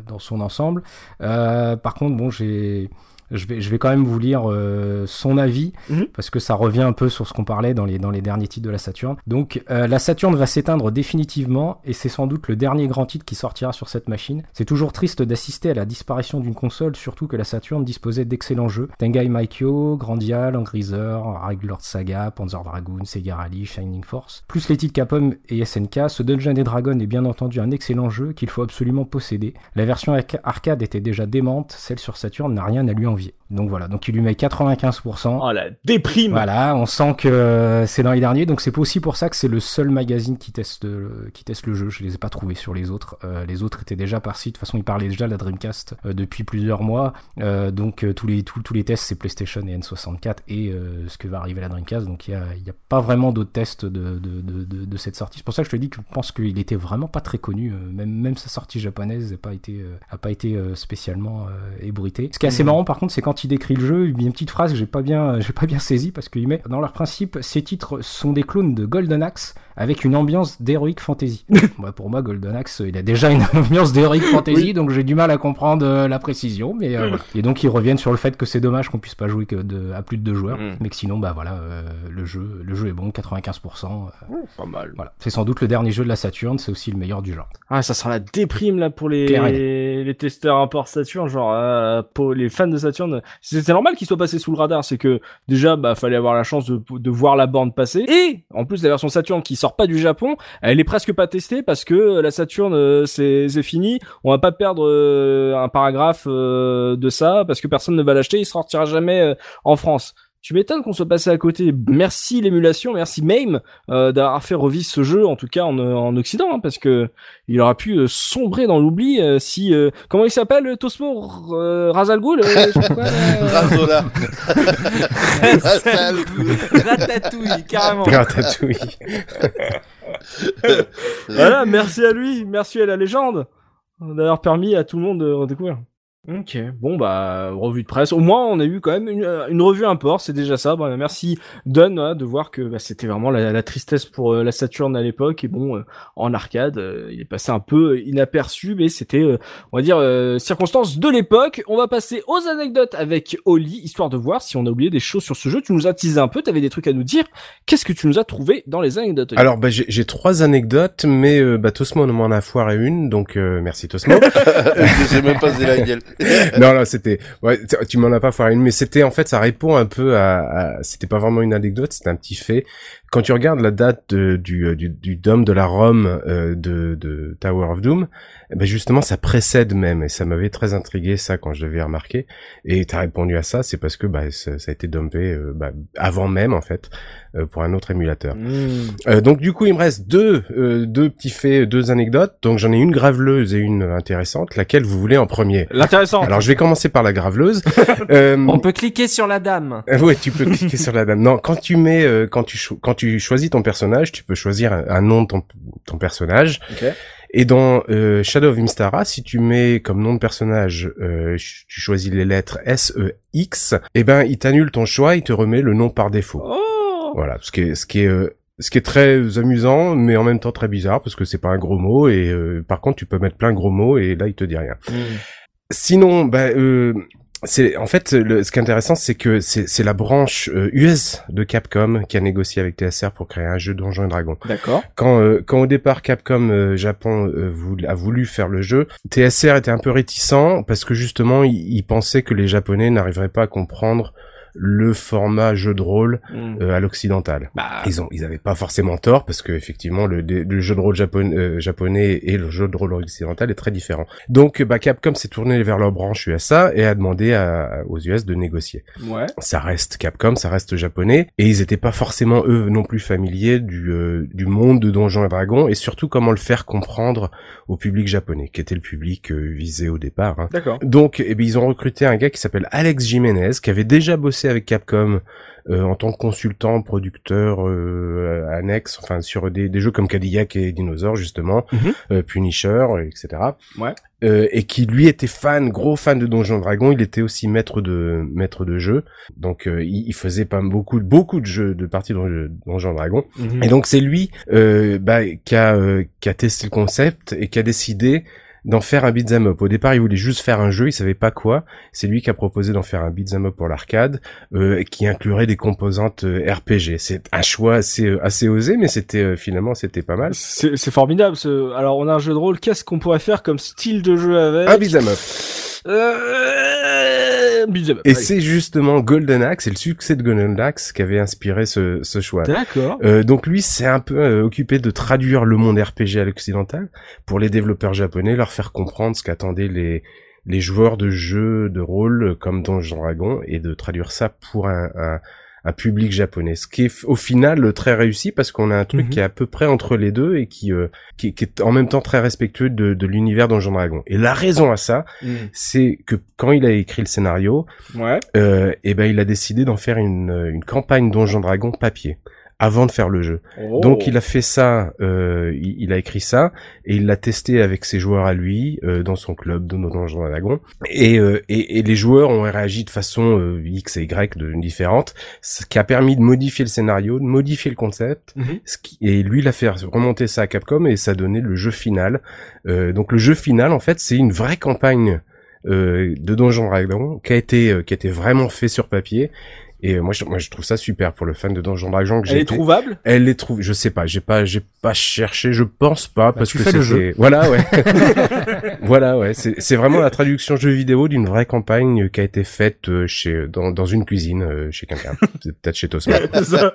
dans son ensemble. Euh, par contre, bon, j'ai je vais, je vais quand même vous lire euh, son avis Mhm. parce que ça revient un peu sur ce qu'on parlait dans les, dans les derniers titres de la Saturn. Donc euh, la Saturn va s'éteindre définitivement et c'est sans doute le dernier grand titre qui sortira sur cette machine. C'est toujours triste d'assister à la disparition d'une console, surtout que la Saturn disposait d'excellents jeux. Tengai Maikyo, Grandia, Langriser, Lord Saga, Panzer Dragoon, Sega Rally, Shining Force. Plus les titres Capcom et SNK, ce Dungeon and Dragon est bien entendu un excellent jeu qu'il faut absolument posséder. La version arca- arcade était déjà démente, celle sur Saturn n'a rien à lui envier janvier. Donc voilà, donc il lui met 95%. Oh la déprime. Voilà, on sent que c'est dans les derniers, donc c'est aussi pour ça que c'est le seul magazine qui teste le, qui teste le jeu. Je les ai pas trouvés sur les autres. Euh, les autres étaient déjà par site. De toute façon, ils parlaient déjà de la Dreamcast euh, depuis plusieurs mois. Euh, donc tous les tous, tous les tests c'est PlayStation et N64 et ce que va arriver la Dreamcast. Donc il y a, y a pas vraiment d'autres tests de, de, de, de, de cette sortie. C'est pour ça que je te dis que je pense qu'il était vraiment pas très connu. même même sa sortie japonaise n'a pas été a pas été spécialement euh, ébruité. Ce qui est assez marrant par contre, c'est quand décrit le jeu, il met une petite phrase que j'ai pas bien j'ai pas bien saisi parce qu'il met dans leur principe ces titres sont des clones de Golden Axe avec une ambiance d'heroic fantasy. Bah, pour moi, Golden Axe, il a déjà une ambiance d'heroic fantasy, donc j'ai du mal à comprendre euh, la précision. Mais euh, voilà. Et donc ils reviennent sur le fait que c'est dommage qu'on puisse pas jouer que de, à plus de deux joueurs, Mm. mais que sinon, bah voilà, euh, le jeu, le jeu est bon, 95%. euh, Pas mal. voilà, c'est sans doute le dernier jeu de la Saturn, c'est aussi le meilleur du genre. Ah, ça sera la déprime là pour les Clair les testeurs import Saturn, genre euh, pour les fans de Saturn. C'était normal qu'ils soient passés sous le radar, c'est que déjà bah fallait avoir la chance de, de voir la borne passer et en plus la version Saturn qui sort pas du Japon, elle est presque pas testée parce que la Saturn euh, c'est fini, on va pas perdre euh, un paragraphe euh, de ça parce que personne ne va l'acheter, il sortira jamais euh, en France. Tu m'étonnes qu'on soit passé à côté. Merci l'émulation, merci Mame euh, d'avoir fait revivre ce jeu, en tout cas en, en Occident, hein, parce que il aurait pu euh, sombrer dans l'oubli euh, si euh, comment il s'appelle euh, Tosmo? Euh, Razal Ghul, euh, je sais pas quoi, là, euh, Razola. Ratatouille, carrément. Ratatouille. voilà, merci à lui, merci à la légende d'avoir permis à tout le monde de redécouvrir. Ok, bon bah revue de presse. Au moins on a eu quand même une, euh, une revue import, c'est déjà ça. Bah, merci Don hein, de voir que bah, c'était vraiment la, la tristesse pour euh, la Saturn à l'époque et bon euh, en arcade euh, il est passé un peu inaperçu mais c'était euh, on va dire euh, circonstances de l'époque. On va passer aux anecdotes avec Oli histoire de voir si on a oublié des choses sur ce jeu. Tu nous as teasé un peu, t'avais des trucs à nous dire. Qu'est-ce que tu nous as trouvé dans les anecdotes Oli? Alors bah, j'ai j'ai trois anecdotes, mais euh, bah, Tosmo m'en a foiré une, donc euh, merci Tosmo. Je sais même pas la gueule. non, non, c'était, ouais, tu- m'en as pas foiré une, mais c'était en fait, ça répond un peu à, à- c'était pas vraiment une anecdote, c'était un petit fait. Quand tu regardes la date de- du, euh, du, du dôme de la Rome euh, de, de Tower of Doom, eh ben justement, ça précède même, et ça m'avait très intrigué ça quand je l'avais remarqué. Et t'as répondu à ça, c'est parce que bah, ça, ça a été dumpé euh, bah, avant même en fait euh, pour un autre émulateur. Mmh. Euh, donc du coup, il me reste deux, euh, deux petits faits, deux anecdotes. Donc j'en ai une graveleuse et une intéressante. Laquelle vous voulez en premier? L'intéressant. Alors je vais commencer par la graveleuse. euh, On peut cliquer sur la dame. euh, Ouais, tu peux cliquer sur la dame. Non, quand tu mets, euh, quand tu quand tu choisis ton personnage, tu peux choisir un, un nom de ton, ton personnage. Ok. Et dans euh, Shadow of Imstara, si tu mets comme nom de personnage, euh, tu choisis les lettres S, E, X, eh ben il t'annule ton choix, il te remet le nom par défaut. Oh Voilà, ce qui est, ce qui est, euh, ce qui est très amusant, mais en même temps très bizarre parce que c'est pas un gros mot et euh, par contre tu peux mettre plein de gros mots et là il te dit rien. Sinon, bah, euh, c'est en fait le, ce qui est intéressant, c'est que c'est la branche euh, US de Capcom qui a négocié avec TSR pour créer un jeu Donjons et Dragons. D'accord. Quand euh, quand au départ Capcom euh, Japon euh, voul- a voulu faire le jeu, TSR était un peu réticent parce que justement il, il pensait que les Japonais n'arriveraient pas à comprendre le format jeu de rôle Mm. euh, à l'occidental. Bah, Ils ont, ils avaient pas forcément tort parce que effectivement le, le jeu de rôle japon- euh, japonais et le jeu de rôle occidental est très différent. Donc bah, Capcom s'est tourné vers leur branche USA et a demandé à- aux US de négocier. ouais. Ça reste Capcom, ça reste japonais et ils étaient pas forcément eux non plus familiers du euh, du monde de Donjons et Dragons et surtout comment le faire comprendre au public japonais qui était le public euh, visé au départ. hein. D'accord. Donc, eh bien, ils ont recruté un gars qui s'appelle Alex Jiménez, qui avait déjà bossé avec Capcom euh, en tant que consultant, producteur euh, annexe, enfin sur des, des jeux comme Cadillac et Dinosaur justement, euh, Punisher, etc. Ouais. Et qui lui était fan, gros fan de Donjons et Dragons. Il était aussi maître de maître de jeu, donc il, il faisait pas beaucoup beaucoup de jeux de parties de Donjons et Dragons. Mhm. Et donc c'est lui bah, qui, a, qui a testé le concept et qui a décidé d'en faire un beat'em up. Au départ, il voulait juste faire un jeu, il savait pas quoi. C'est lui qui a proposé d'en faire un beat'em up pour l'arcade, euh, qui inclurait des composantes euh, RPG. C'est un choix assez euh, assez osé, mais c'était euh, finalement c'était pas mal. C'est c'est formidable. Ce... Alors, on a un jeu de rôle. Qu'est-ce qu'on pourrait faire comme style de jeu avec Un beat'em up. Euh... Et c'est justement Golden Axe, c'est le succès de Golden Axe qui avait inspiré ce, ce choix. D'accord. Euh, donc lui s'est un peu euh, occupé de traduire le monde RPG à l'occidental pour les développeurs japonais, leur faire comprendre ce qu'attendaient les les joueurs de jeux de rôle comme Donjon Dragon et de traduire ça pour un, un, un public japonais. Ce qui est au final euh, très réussi parce qu'on a un truc Mhm. qui est à peu près entre les deux et qui, euh, qui, qui est en même temps très respectueux de, de l'univers Donjon Dragon. Et la raison à ça, Mm. c'est que quand il a écrit le scénario, Ouais. euh, et ben il a décidé d'en faire une, une campagne Donjon Dragon papier avant de faire le jeu. Oh. Donc il a fait ça, euh, il, il a écrit ça et il l'a testé avec ses joueurs à lui euh, dans son club de Donjons et Dragons et, euh, et et les joueurs ont réagi de façon euh, X et Y de différente, ce qui a permis de modifier le scénario, de modifier le concept. Mhm. Ce qui, et lui il a fait remonter ça à Capcom et ça a donné le jeu final. Euh, donc le jeu final en fait c'est une vraie campagne euh, de Donjons Dragons qui a été euh, qui a été vraiment fait sur papier. Et euh, moi, je, moi, je trouve ça super pour le fan de Donjons Dragons que j'ai Elle est été. trouvable? Elle les trouve, je sais pas, j'ai pas, j'ai pas cherché, je pense pas, parce tu que fais le c'était, voilà, ouais, voilà, ouais, c'est, c'est vraiment la traduction jeu vidéo d'une vraie campagne qui a été faite euh, chez, dans, dans une cuisine euh, chez quelqu'un, C'est peut-être chez Tosma. Ça-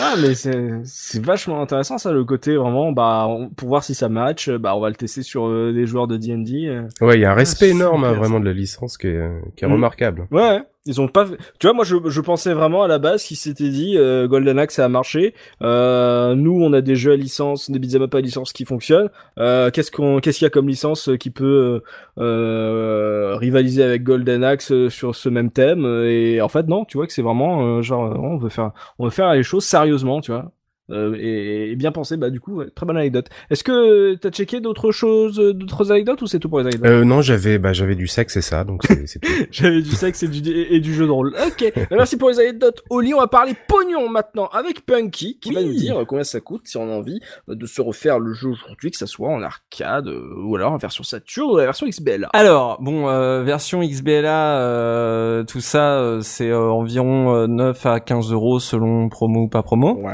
Ah, mais c'est c'est vachement intéressant ça, le côté vraiment, bah, on- pour voir si ça match, bah, on va le tester sur euh, des joueurs de D&D. euh. Ouais, il y a un respect Ah, énorme, hein, vraiment, de la licence qui est, euh, qui est Mm. remarquable. Ouais, ils ont pas. Tu vois, moi, je, je pensais vraiment à la base qu'ils s'étaient dit euh, Golden Axe ça a marché. Euh, nous, on a des jeux à licence, des beat'em up à licence qui fonctionnent. Euh, qu'est-ce qu'on, qu'est-ce qu'il y a comme licence qui peut euh, euh, rivaliser avec Golden Axe euh, sur ce même thème? Et en fait, non. Tu vois que c'est vraiment euh, genre, euh, on veut faire, on veut faire les choses sérieusement, tu vois. Euh, et, et bien pensé, bah du coup, ouais, très bonne anecdote. Est-ce que t'as checké d'autres choses, euh, d'autres anecdotes ou c'est tout pour les anecdotes? Euh, non, j'avais, bah, j'avais du sexe et ça, donc c'est, c'est tout. J'avais du sexe et du, et du jeu de rôle. Ok, merci pour les anecdotes. Oli, on va parler pognon maintenant avec Punky, qui va nous dire combien ça coûte si on a envie de se refaire le jeu aujourd'hui, que ça soit en arcade euh, ou alors en version Saturn ou la version XBL. Alors, bon, euh, version XBLA, euh, tout ça, euh, c'est euh, environ euh, 9 à 15 euros selon promo ou pas promo. Ouais.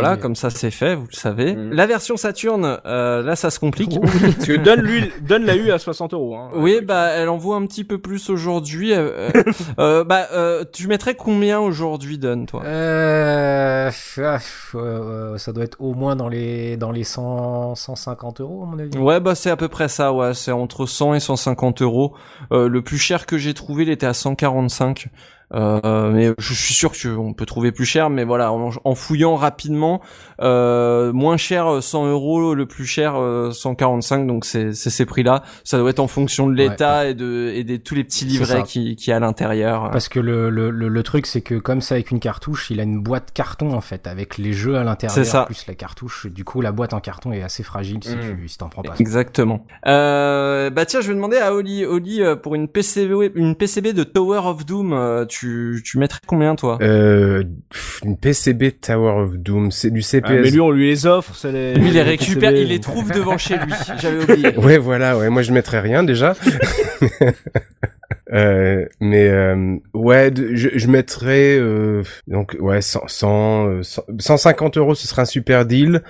Voilà, comme ça c'est fait, vous le savez. Mm. La version Saturn, euh, là ça se complique. Parce que donne lui, donne la U à 60 euros. Hein. Oui, bah elle en vaut un petit peu plus aujourd'hui. euh, euh, euh, bah, euh, tu mettrais combien aujourd'hui, Don, toi? Euh, ah, euh, ça doit être au moins dans les dans les 100 150 euros à mon avis. Ouais, bah c'est à peu près ça. Ouais, c'est entre 100 et 150 euros. Euh, le plus cher que j'ai trouvé, il était à 145. Euh, mais je suis sûr qu'on peut trouver plus cher, mais voilà, en, en fouillant rapidement, euh, moins cher euh, 100 euros, le plus cher euh, 145, donc c'est ces prix-là. Ça doit être en fonction de l'état et de et des tous les petits livrets ça. qui qui y a à l'intérieur. Parce que le, le, le, le truc, c'est que comme c'est avec une cartouche, il a une boîte carton en fait, avec les jeux à l'intérieur C'est ça. plus la cartouche. Du coup, la boîte en carton est assez fragile si Mm. tu si t'en prends pas. Exactement. Euh, bah tiens, je vais demander à Oli, Oli euh, pour une PCB, une PCB de Tower of Doom, euh, tu tu mettrais combien toi? Euh, une PCB Tower of Doom, c'est du Ah, CPS. mais lui, on lui les offre. Ça les, Lui, il les récupère, PCB. il les trouve devant chez lui. J'avais oublié. Ouais, voilà, ouais, moi je mettrais rien déjà. Euh, mais euh, ouais, de- je, je mettrais euh, donc ouais 100, 100, euh, 100 150 euros, ce serait un super deal.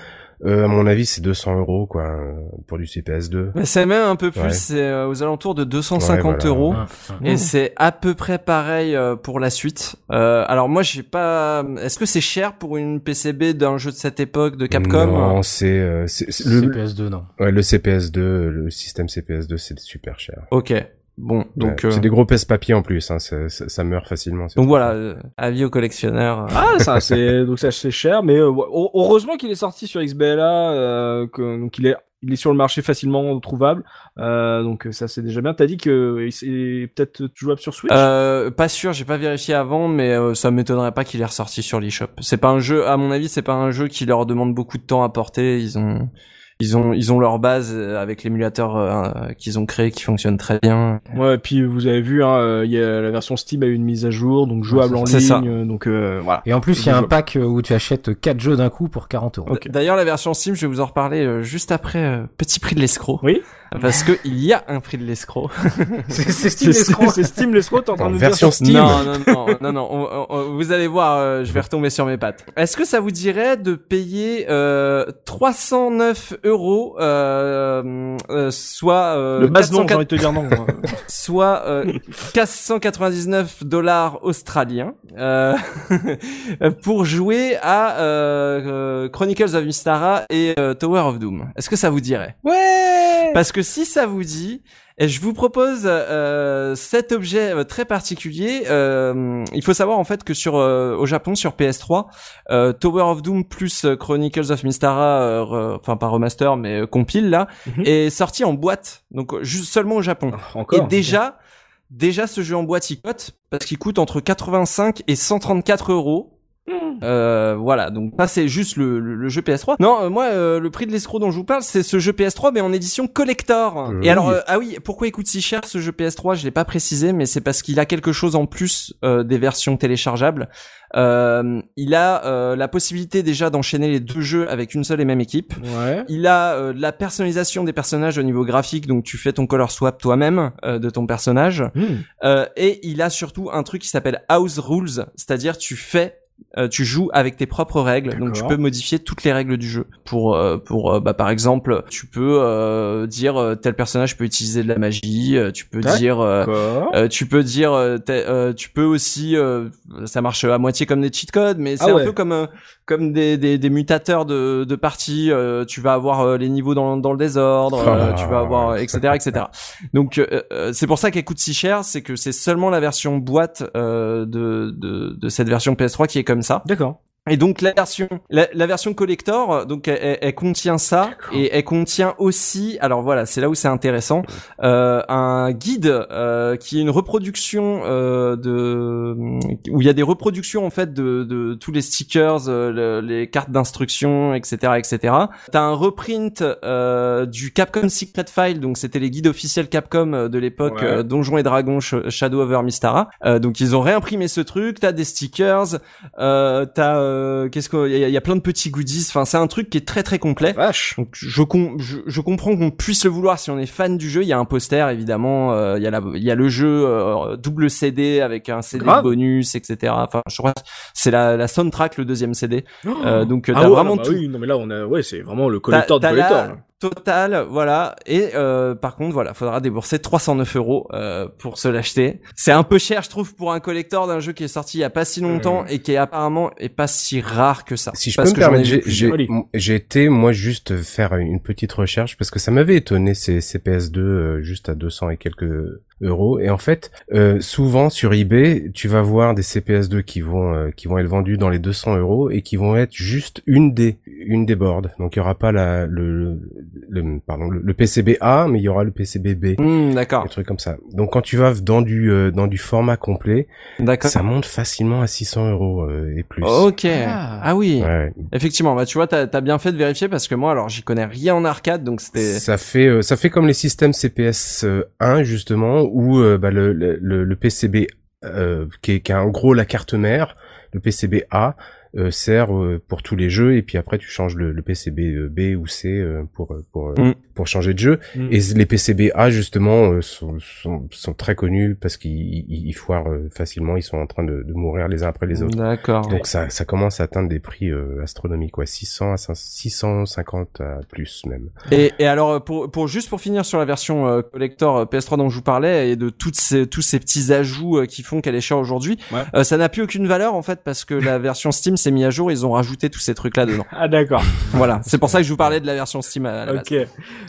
Euh, à mon avis, c'est 200 euros quoi pour du CPS2. Mais c'est même un peu plus, Ouais. c'est euh, aux alentours de 250 Ouais, voilà. euros. Hum. Et c'est à peu près pareil euh, pour la suite. Euh, alors moi j'ai pas. Est-ce que c'est cher pour une PCB d'un jeu de cette époque de Capcom? Non, c'est euh, c'est- c'est- le, CPS2, non. ouais, le CPS2, le système CPS2, c'est super cher. Ok. Bon, donc Ouais, euh, c'est des gros pèse-papier en plus, hein, ça, ça, ça meurt facilement. c'est donc voilà, euh, avis aux collectionneurs. Ah, ça, c'est donc ça c'est cher, mais euh, heureusement qu'il est sorti sur XBLA, euh, que, donc il est il est sur le marché facilement trouvable, euh, donc ça c'est déjà bien. T'as dit que il- c'est peut-être jouable sur Switch? Euh, pas sûr, j'ai pas vérifié avant, mais euh, ça m'étonnerait pas qu'il est ressorti sur l'eShop. C'est pas un jeu, à mon avis, c'est pas un jeu qui leur demande beaucoup de temps à porter. Ils ont, ils ont, ils ont leur base euh, avec l'émulateur euh, qu'ils ont créé qui fonctionne très bien. Ouais, et puis vous avez vu, hein, euh, il y a la version Steam a eu une mise à jour, donc jouable en c'est ça. ligne, euh, donc euh, voilà. Et en plus, il y a un pack euh, où tu achètes 4 jeux d'un coup pour 40 euros. Ok. D'ailleurs, la version Steam, je vais vous en reparler euh, juste après. euh, petit prix de l'escroc. Oui. Parce que il y a un prix de l'escroc. C'est Steam C'est Escroc. c'est Steam l'escroc, t'es en train de nous version dire. Steam. Non, non, non, non, non. on- on- vous allez voir, euh, je vais retomber sur mes pattes. Est-ce que ça vous dirait de payer euh, 309 euros, euh, euh, soit euh, Le base non, j'ai 404 envie de te dire non. moi. soit euh, 499 dollars australiens euh, pour jouer à euh, euh, Chronicles of Mystara et euh, Tower of Doom. Est-ce que ça vous dirait? Ouais. Parce que si ça vous dit, je vous propose euh, cet objet euh, très particulier. Euh, il faut savoir en fait que sur euh, au Japon sur PS3, euh, Tower of Doom plus euh, Chronicles of Mystara, euh, re- enfin pas remaster mais compile là, Mhm. est sorti en boîte, donc juste seulement au Japon. Encore. Et déjà, déjà ce jeu en boîte il cote parce qu'il coûte entre 85 et 134 euros. Euh, voilà, donc ça c'est juste le, le, le jeu PS3. Non, euh, moi euh, le prix de l'escroc dont je vous parle, c'est ce jeu PS3 mais en édition collector. Euh, Et alors euh, ah oui, pourquoi il coûte si cher ce jeu PS3 Je l'ai pas précisé, mais c'est parce qu'il a quelque chose en plus euh, des versions téléchargeables. Euh, il a euh, la possibilité déjà d'enchaîner les deux jeux avec une seule et même équipe. Ouais. Il a euh, de la personnalisation des personnages au niveau graphique, donc tu fais ton color swap toi-même euh, de ton personnage. Hmm. Euh, et il a surtout un truc qui s'appelle House Rules, c'est-à-dire tu fais euh, tu joues avec tes propres règles, donc tu peux modifier toutes les règles du jeu. Pour, euh, pour, euh, bah, par exemple, tu peux euh, dire euh, tel personnage peut utiliser de la magie. euh, tu peux dire, tu peux dire, tu peux aussi, euh, ça marche à moitié comme des cheat codes, mais c'est Ah un ouais. peu comme comme des, des, des mutateurs de, de parties. euh, tu vas avoir les niveaux dans, dans le désordre, Ah, tu vas avoir, etc., etc. Donc c'est pour ça qu'elle coûte si cher, c'est que c'est seulement la version boîte euh, de, de de cette version PS3 qui est comme ça. D'accord. Et donc la version, la, la version collector, euh, donc elle, elle- contient ça et elle contient aussi, alors voilà, c'est là où c'est intéressant, euh, un guide euh, qui est une reproduction euh, de où il y a des reproductions en fait de, de tous les stickers, euh, le- les cartes d'instruction, etc., etc. T'as un reprint euh, du Capcom Secret File, donc c'était les guides officiels Capcom de l'époque Ouais. euh, Donjons et Dragons Sh- Shadow over Mystara. Euh, donc ils ont réimprimé ce truc. T'as des stickers, euh, t'as euh, qu'est-ce qu'il y, y a plein de petits goodies. Enfin, c'est un truc qui est très très complet. Vache. Donc je, com- je, je comprends qu'on puisse le vouloir si on est fan du jeu. Il y a un poster évidemment, euh, il y a la, il y a le jeu euh, double CD avec un CD Grave. bonus, etc. Enfin, je crois c'est la, la soundtrack le deuxième CD. Euh, donc Ah t'as ouais, vraiment bah tout. oui, non mais là on a, ouais, c'est vraiment le collector de collector. la là. totale, voilà. Et euh, par contre, voilà, faudra débourser 309 euros euh, pour se l'acheter. C'est un peu cher, je trouve, pour un collector d'un jeu qui est sorti il y a pas si longtemps et qui est apparemment est pas si rare que ça. Si je Parce peux me permettre, j'ai été moi juste faire une petite recherche parce que ça m'avait étonné ces, ces PS2 euh, juste à 200 et quelques euros et en fait euh, souvent sur eBay tu vas voir des CPS2 qui vont euh, qui vont être vendus dans les 200 euros et qui vont être juste une des une des boards donc il y aura pas la le, le pardon le, le PCB A mais il y aura le PCB B Hmm, d'accord, des trucs comme ça donc quand tu vas dans du euh, dans du format complet d'accord. ça monte facilement à 600 euros euh, et plus Ok. Ah. Ah, oui. Ouais, ouais. Effectivement, bah tu vois, t'as as bien fait de vérifier parce que moi, alors j'y connais rien en arcade, donc c'était. Ça fait euh, ça fait comme les systèmes CPS euh, 1 justement où euh, bah, le, PCB euh, qui, est, en gros la carte mère, le PCB A euh, sert pour tous les jeux et puis après tu changes le, le PCB B ou C pour pour Mm. Pour changer de jeu. Mm. Et les PCB A justement sont, sont sont très connus parce qu'ils ils, ils foirent facilement, ils sont en train de, de mourir les uns après les autres. D'accord. Donc ça, ça commence à atteindre des prix euh, astronomiques, quoi. 600 à 500, 650 à plus même. Et, et alors pour, pour juste pour finir sur la version euh, collector euh, PS3 dont je vous parlais et de toutes ces, tous ces petits ajouts euh, qui font qu'elle est chère aujourd'hui, Ouais. euh, ça n'a plus aucune valeur en fait parce que la version Steam s'est mis à jour, ils ont rajouté tous ces trucs là dedans. Ah d'accord. voilà, c'est pour ça que je vous parlais de la version Steam à la base. Ok.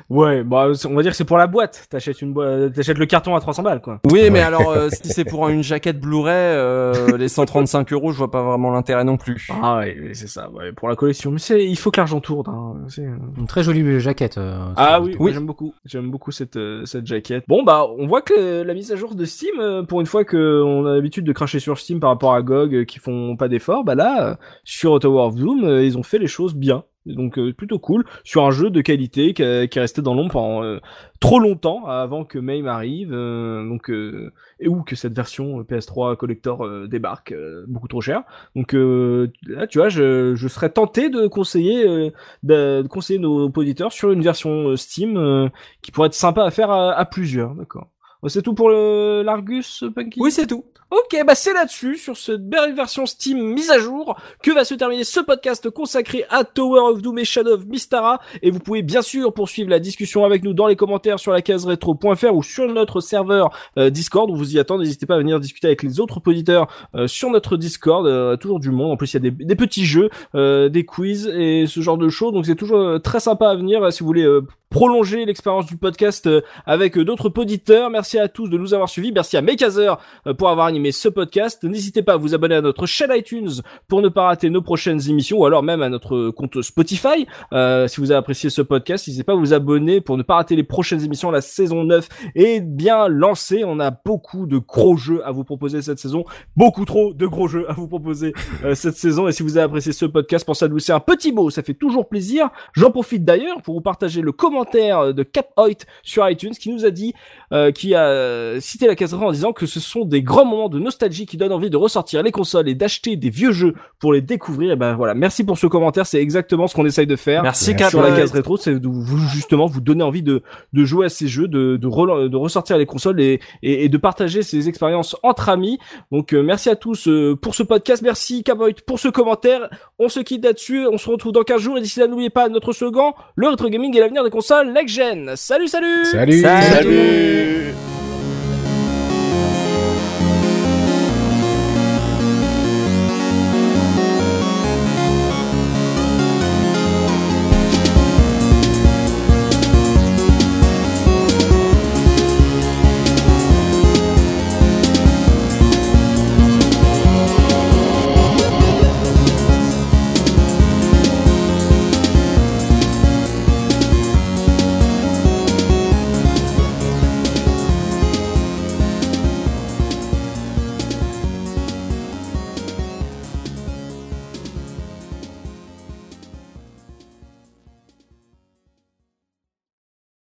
Ouais, bah on va dire que c'est pour la boîte. T'achètes une boîte, t'achètes le carton à 300 balles quoi. Oui, mais alors euh, si c'est pour une jaquette Blu-ray, euh, les 135 euros, je vois pas vraiment l'intérêt non plus. Ah ouais, c'est ça. Ouais, pour la collection, mais c'est, il faut que l'argent tourne. Hein. C'est, euh, Une très jolie jaquette. euh, Ah oui, Oui. j'aime beaucoup. J'aime beaucoup cette euh, cette jaquette. Bon bah, on voit que la mise à jour de Steam, euh, pour une fois que on a l'habitude de cracher sur Steam par rapport à GOG euh, qui font pas d'efforts, bah là, euh, sur Tower of Doom, euh, ils ont fait les choses bien. Donc euh, plutôt cool sur un jeu de qualité qui, qui est resté dans l'ombre pendant euh, trop longtemps avant que MAME arrive, euh, donc euh, et ou que cette version euh, PS3 collector débarque beaucoup trop cher. Donc là, tu vois, je, je serais tenté de conseiller de, conseiller nos auditeurs sur une version Steam qui pourrait être sympa à faire à, à plusieurs. D'accord. Bon, C'est tout pour le l'Argus, Punky? Oui, c'est tout. Ok, bah c'est là-dessus, sur cette belle version Steam mise à jour, que va se terminer ce podcast consacré à Tower of Doom et Shadow of Mystara. Et vous pouvez bien sûr poursuivre la discussion avec nous dans les commentaires sur la case rétro.fr ou sur notre serveur euh, Discord. On vous y attend, n'hésitez pas à venir discuter avec les autres auditeurs euh, sur notre Discord. euh, toujours du monde, en plus il y a des, des petits jeux, euh, des quiz et ce genre de choses. Donc c'est toujours euh, très sympa à venir si vous voulez euh, prolonger l'expérience du podcast euh, avec euh, d'autres auditeurs. Merci à tous de nous avoir suivis. Merci à Mekazer euh, pour avoir animé ce podcast. N'hésitez pas à vous abonner à notre chaîne iTunes pour ne pas rater nos prochaines émissions ou alors même à notre compte Spotify. Euh, si vous avez apprécié ce podcast, n'hésitez pas à vous abonner pour ne pas rater les prochaines émissions. La saison 9 est bien lancée. On a beaucoup de gros jeux à vous proposer cette saison. Beaucoup trop de gros jeux à vous proposer cette saison. Et si vous avez apprécié ce podcast, pensez à nous laisser un petit mot. Ça fait toujours plaisir. J'en profite d'ailleurs pour vous partager le commentaire de Cap Hoyt sur iTunes qui nous a dit, euh, qui a euh, cité la case rétro en disant que ce sont des grands moments de nostalgie qui donnent envie de ressortir les consoles et d'acheter des vieux jeux pour les découvrir. Et ben voilà, merci pour ce commentaire. C'est exactement ce qu'on essaye de faire Merci. Cap. sur la case rétro, c'est de vous justement vous donner envie de, de jouer à ces jeux, de, de, ressortir les consoles et, et, et de partager ces expériences entre amis. Donc euh, merci à tous euh, pour ce podcast, merci Caboy pour ce commentaire. On se quitte là-dessus, on se retrouve dans 15 jours et d'ici là n'oubliez pas notre slogan, le rétro gaming et l'avenir des consoles next gen. Salut salut Salut Salut. Salut